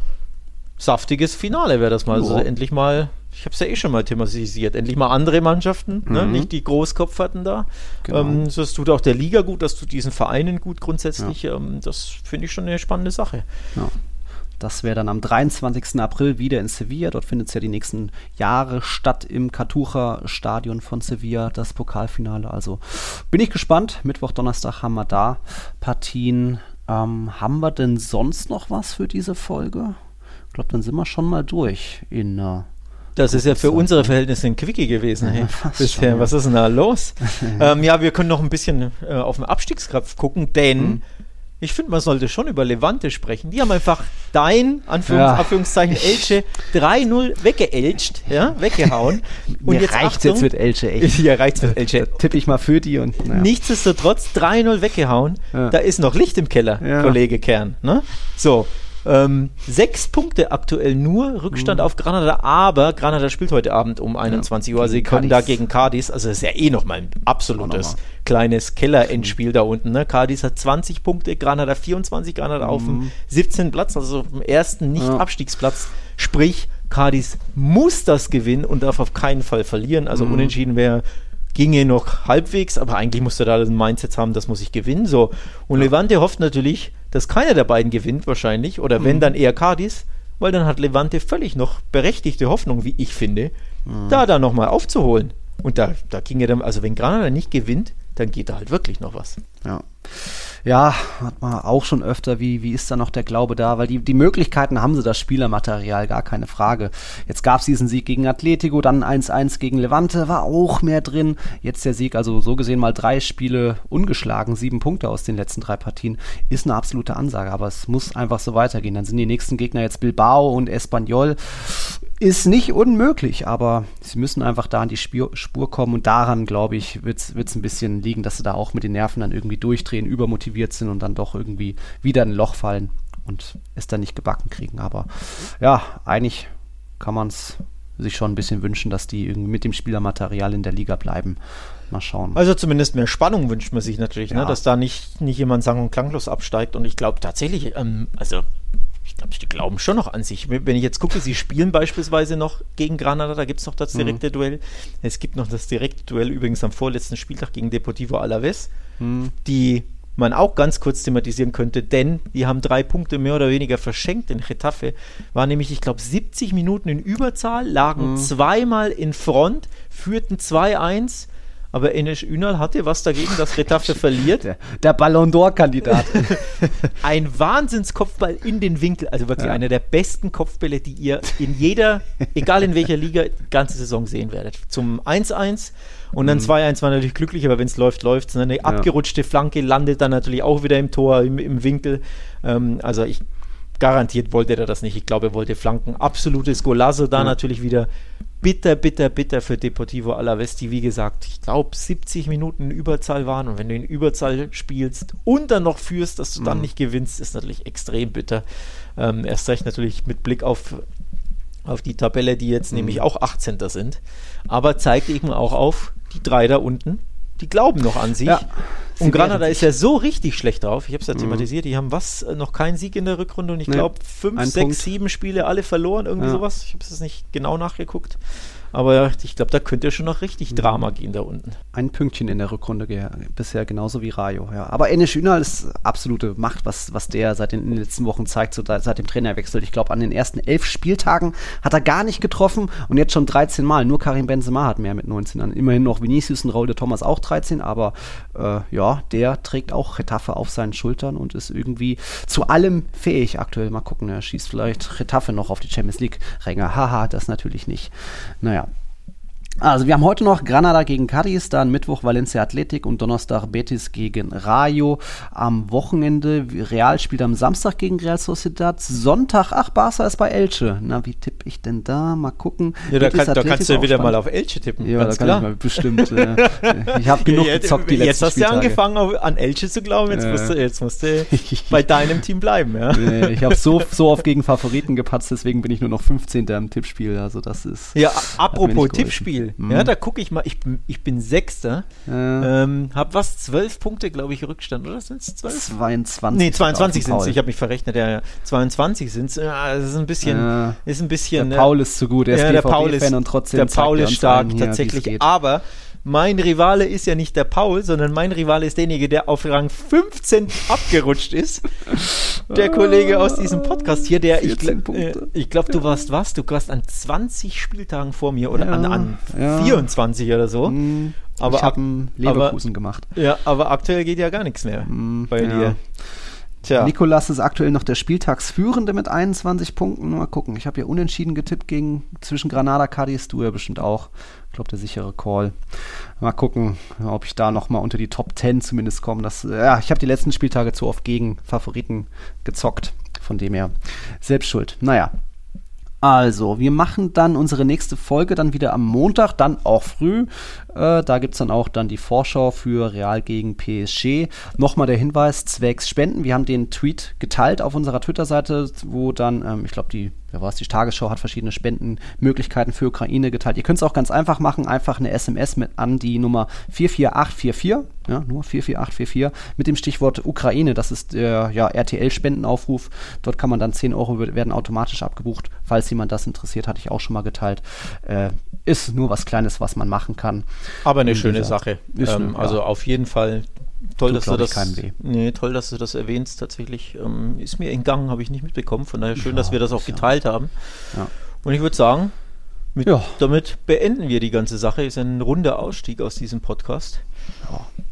saftiges Finale wäre das mal. Also endlich mal, ich habe es ja eh schon mal thematisiert, endlich mal andere Mannschaften, ne? mhm. ne? nicht die Großkopferten da. Genau. Ähm, das tut auch der Liga gut, das tut diesen Vereinen gut grundsätzlich. Ja. Ähm, das finde ich schon eine spannende Sache. Ja. Das wäre dann am 23. April wieder in Sevilla. Dort findet es ja die nächsten Jahre statt im Cartuja-Stadion von Sevilla, das Pokalfinale. Also bin ich gespannt. Mittwoch, Donnerstag haben wir da Partien. Ähm, haben wir denn sonst noch was für diese Folge? Ich glaube, dann sind wir schon mal durch in äh, das ist ja für unsere Verhältnisse ein Quickie gewesen. Hey. (laughs) Ja, Bisher. Schon, Was ist denn da los? (laughs) ähm, ja, wir können noch ein bisschen äh, auf den Abstiegskampf gucken, denn mhm. Ich finde, man sollte schon über Levante sprechen. Die haben einfach dein, Anführungs ja. Anführungszeichen, Elche 3-0 weggeelcht, ja, weggehauen. (laughs) Und Mir jetzt reicht jetzt mit Elche, echt. (laughs) Ja, reicht's mit Elche. Tippe ich mal für die und. Naja. Nichtsdestotrotz 3-0 weggehauen. Ja. Da ist noch Licht im Keller, ja. Kollege Kern. Ne? So, ähm, sechs Punkte aktuell nur, Rückstand mhm. auf Granada, aber Granada spielt heute Abend um 21 ja, Uhr. Sie können da gegen Cadiz, also das ist ja eh nochmal ein absolutes kleines Keller-Endspiel mhm. da unten. Ne? Cadiz hat 20 Punkte, Granada 24, Granada mhm. auf dem 17. Platz, also auf dem ersten Nicht-Abstiegsplatz. Sprich, Cadiz muss das gewinnen und darf auf keinen Fall verlieren. Also mhm. unentschieden wäre ginge noch halbwegs, aber eigentlich musste da ein Mindset haben, das muss ich gewinnen. So. Und ja. Levante hofft natürlich, dass keiner der beiden gewinnt wahrscheinlich, oder wenn, mhm. dann eher Cadiz, weil dann hat Levante völlig noch berechtigte Hoffnung, wie ich finde, mhm. da dann nochmal aufzuholen. Und da, da ging ja dann, also wenn Granada nicht gewinnt, dann geht da halt wirklich noch was. Ja. Ja, hat man auch schon öfter, wie, wie ist da noch der Glaube da? Weil die, die Möglichkeiten haben sie, das Spielermaterial, gar keine Frage. Jetzt gab es diesen Sieg gegen Atletico, dann 1-1 gegen Levante, war auch mehr drin. Jetzt der Sieg, also so gesehen mal drei Spiele ungeschlagen, sieben Punkte aus den letzten drei Partien, ist eine absolute Ansage, aber es muss einfach so weitergehen. Dann sind die nächsten Gegner jetzt Bilbao und Espanyol ist nicht unmöglich, aber sie müssen einfach da an die Spur, Spur kommen und daran, glaube ich, wird es ein bisschen liegen, dass sie da auch mit den Nerven dann irgendwie durchdrehen, übermotiviert sind und dann doch irgendwie wieder in ein Loch fallen und es dann nicht gebacken kriegen. Aber ja, eigentlich kann man es sich schon ein bisschen wünschen, dass die irgendwie mit dem Spielermaterial in der Liga bleiben. Mal schauen. Also zumindest mehr Spannung wünscht man sich natürlich, ne? ja. ne? dass da nicht, nicht jemand sang- und klanglos absteigt. Und ich glaube tatsächlich, ähm, also glaube, die glauben schon noch an sich. Wenn ich jetzt gucke, sie spielen beispielsweise noch gegen Granada, da gibt es noch das mhm. direkte mhm. Duell. Es gibt noch das direkte Duell übrigens am vorletzten Spieltag gegen Deportivo Alaves, mhm. die man auch ganz kurz thematisieren könnte, denn die haben drei Punkte mehr oder weniger verschenkt in Getafe. War nämlich, ich glaube, 70 Minuten in Überzahl, lagen mhm. zweimal in Front, führten 2-1 aber Enes Ünal hatte was dagegen, dass Retafe verliert. Der, der Ballon d'Or-Kandidat. (laughs) Ein Wahnsinnskopfball in den Winkel. Also wirklich ja. einer der besten Kopfbälle, die ihr in jeder, egal in welcher Liga, die ganze Saison sehen werdet. Zum 1-1 und dann 2-1 mhm. war natürlich glücklich, aber wenn es läuft, läuft es. Eine ja. abgerutschte Flanke landet dann natürlich auch wieder im Tor, im, im Winkel. Ähm, also ich garantiert wollte er das nicht. Ich glaube, er wollte flanken. Absolutes Golasso da ja. natürlich wieder bitter, bitter, bitter für Deportivo Alaves, die wie gesagt, ich glaube 70 Minuten in Überzahl waren und wenn du in Überzahl spielst und dann noch führst, dass du dann Mhm. nicht gewinnst, ist natürlich extrem bitter. Ähm, erst recht natürlich mit Blick auf, auf die Tabelle, die jetzt Mhm. nämlich auch 18. sind, aber zeigt eben auch auf, die drei da unten, die glauben noch an sich. Ja, sie und Granada ist ja so richtig schlecht drauf. Ich habe es ja Mhm. thematisiert. Die haben was? äh, Noch keinen Sieg in der Rückrunde und ich Nee, glaube fünf, sechs, Punkt. sieben Spiele alle verloren, irgendwie Ja. sowas. Ich habe es nicht genau nachgeguckt. Aber ich glaube, da könnte schon noch richtig Mhm. Drama gehen da unten. Ein Pünktchen in der Rückrunde ge- bisher genauso wie Rayo. Ja. Aber Enes Ünal ist absolute Macht, was, was der seit den, in den letzten Wochen zeigt, so da, seit dem Trainerwechsel. Ich glaube, an den ersten elf Spieltagen hat er gar nicht getroffen und jetzt schon 13 Mal. Nur Karim Benzema hat mehr mit 19 an. Immerhin noch Vinicius und Raul de Thomas auch 13, aber äh, ja, der trägt auch Retafe auf seinen Schultern und ist irgendwie zu allem fähig aktuell. Mal gucken, er schießt vielleicht Retafe noch auf die Champions League-Ränge. Haha, das natürlich nicht. Naja, also wir haben heute noch Granada gegen Cadiz, dann Mittwoch Valencia Athletic und Donnerstag Betis gegen Rayo. Am Wochenende Real spielt am Samstag gegen Real Sociedad. Sonntag, ach, Barca ist bei Elche. Na, wie tippe ich denn da? Mal gucken. Ja, da, kann, da kannst du ja wieder mal spannend. auf Elche tippen. Ja, ganz da kann klar. ich mal bestimmt. Äh, (laughs) ich habe genug jetzt, gezockt die letzten jetzt hast du ja Spieltage. angefangen, auf, an Elche zu glauben. Jetzt, musst du, jetzt musst du (laughs) bei deinem Team bleiben. Ja. Nee, ich habe so, (laughs) so oft gegen Favoriten gepatzt, deswegen bin ich nur noch 15. im Tippspiel. Also das ist. Ja, apropos nicht Mhm. Ja, da gucke ich mal. Ich, bin- ich bin Sechster. Äh, Ähm, hab was? Zwölf Punkte, glaube ich, Rückstand, oder? Sind es zwölf? 22. Nee, 22 auf sind es. Ich habe mich verrechnet. Ja, 22 sind es. Ja, das ist ein bisschen. Ja. Ist ein Der bisschen. Paul ist zu gut, er ist ja, der Paul ist, und trotzdem der Paul ist stark, tatsächlich. Aber mein Rivale ist ja nicht der Paul, sondern mein Rivale ist derjenige, der auf Rang 15 abgerutscht ist. Der Kollege aus diesem Podcast hier, der, ich, 14 gl äh, ich glaube, du warst was? Du warst an 20 Spieltagen vor mir oder Ja, an, an ja. 24 oder so. Hm, Aber ich ab- habe Leverkusen gemacht. Ja, aber aktuell geht ja gar nichts mehr Hm, bei dir. Tja. Nikolas ist aktuell noch der Spieltagsführende mit 21 Punkten. Mal gucken. Ich habe ja unentschieden getippt gegen zwischen Granada, Cadiz, du ja bestimmt auch. Ich glaube, der sichere Call. Mal gucken, ob ich da noch mal unter die Top 10 zumindest komme. Das, ja, ich habe die letzten Spieltage zu oft gegen Favoriten gezockt. Von dem her selbst schuld. Naja, also, wir machen dann unsere nächste Folge dann wieder am Montag, dann auch früh. Äh, da gibt es dann auch dann die Vorschau für Real gegen PSG. Nochmal der Hinweis, zwecks Spenden. Wir haben den Tweet geteilt auf unserer Twitter-Seite, wo dann, ähm, ich glaube, die, wer war die Tagesschau hat verschiedene Spendenmöglichkeiten für Ukraine geteilt. Ihr könnt es auch ganz einfach machen, einfach eine SMS mit an die Nummer 44844, ja, nur 44844, mit dem Stichwort Ukraine. Das ist der ja, RTL-Spendenaufruf. Dort kann man dann 10 Euro werden automatisch abgebucht. Falls jemand das interessiert, hatte ich auch schon mal geteilt. Äh, ist nur was Kleines, was man machen kann. Aber eine schöne gesagt, Sache. Ähm, eine- ja. Also auf jeden Fall toll, Tut, dass du das. Nee, toll, dass du das erwähnst. Tatsächlich ähm, ist mir entgangen, habe ich nicht mitbekommen. Von daher schön, Ja, dass wir das auch geteilt haben. Und ich würde sagen, mit, Ja. damit beenden wir die ganze Sache. Ist ein runder Ausstieg aus diesem Podcast.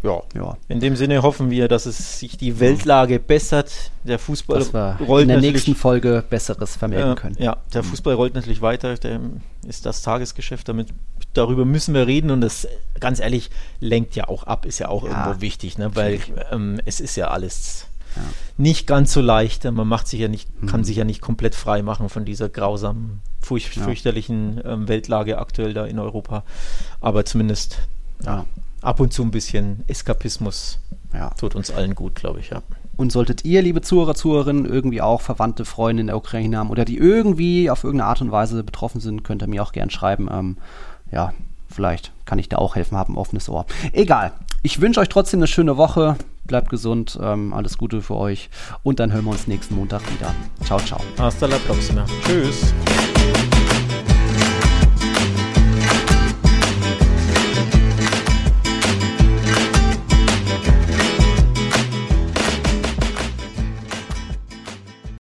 Ja. Ja, In dem Sinne hoffen wir, dass es sich die Weltlage bessert. Der Fußball dass wir rollt in der nächsten Folge Besseres vermelden äh, können. Ja, der Fußball rollt natürlich weiter. Der ist das Tagesgeschäft. Damit darüber müssen wir reden und das ganz ehrlich lenkt ja auch ab. Ist ja auch Ja, irgendwo wichtig, ne? weil ähm, es ist ja alles Ja. nicht ganz so leicht. Man macht sich ja nicht, kann Mhm. sich ja nicht komplett frei machen von dieser grausamen, furch Ja. fürchterlichen ähm, Weltlage aktuell da in Europa. Aber zumindest Ja. ab und zu ein bisschen Eskapismus tut uns allen gut, glaube ich. Ja. Und solltet ihr, liebe Zuhörer, Zuhörerinnen, irgendwie auch Verwandte, Freunde in der Ukraine haben oder die irgendwie auf irgendeine Art und Weise betroffen sind, könnt ihr mir auch gern schreiben. Ähm, ja, vielleicht kann ich da auch helfen, habe ein offenes Ohr. Egal. Ich wünsche euch trotzdem eine schöne Woche. Bleibt gesund. Ähm, alles Gute für euch. Und dann hören wir uns nächsten Montag wieder. Ciao, ciao. Hasta la próxima. Tschüss.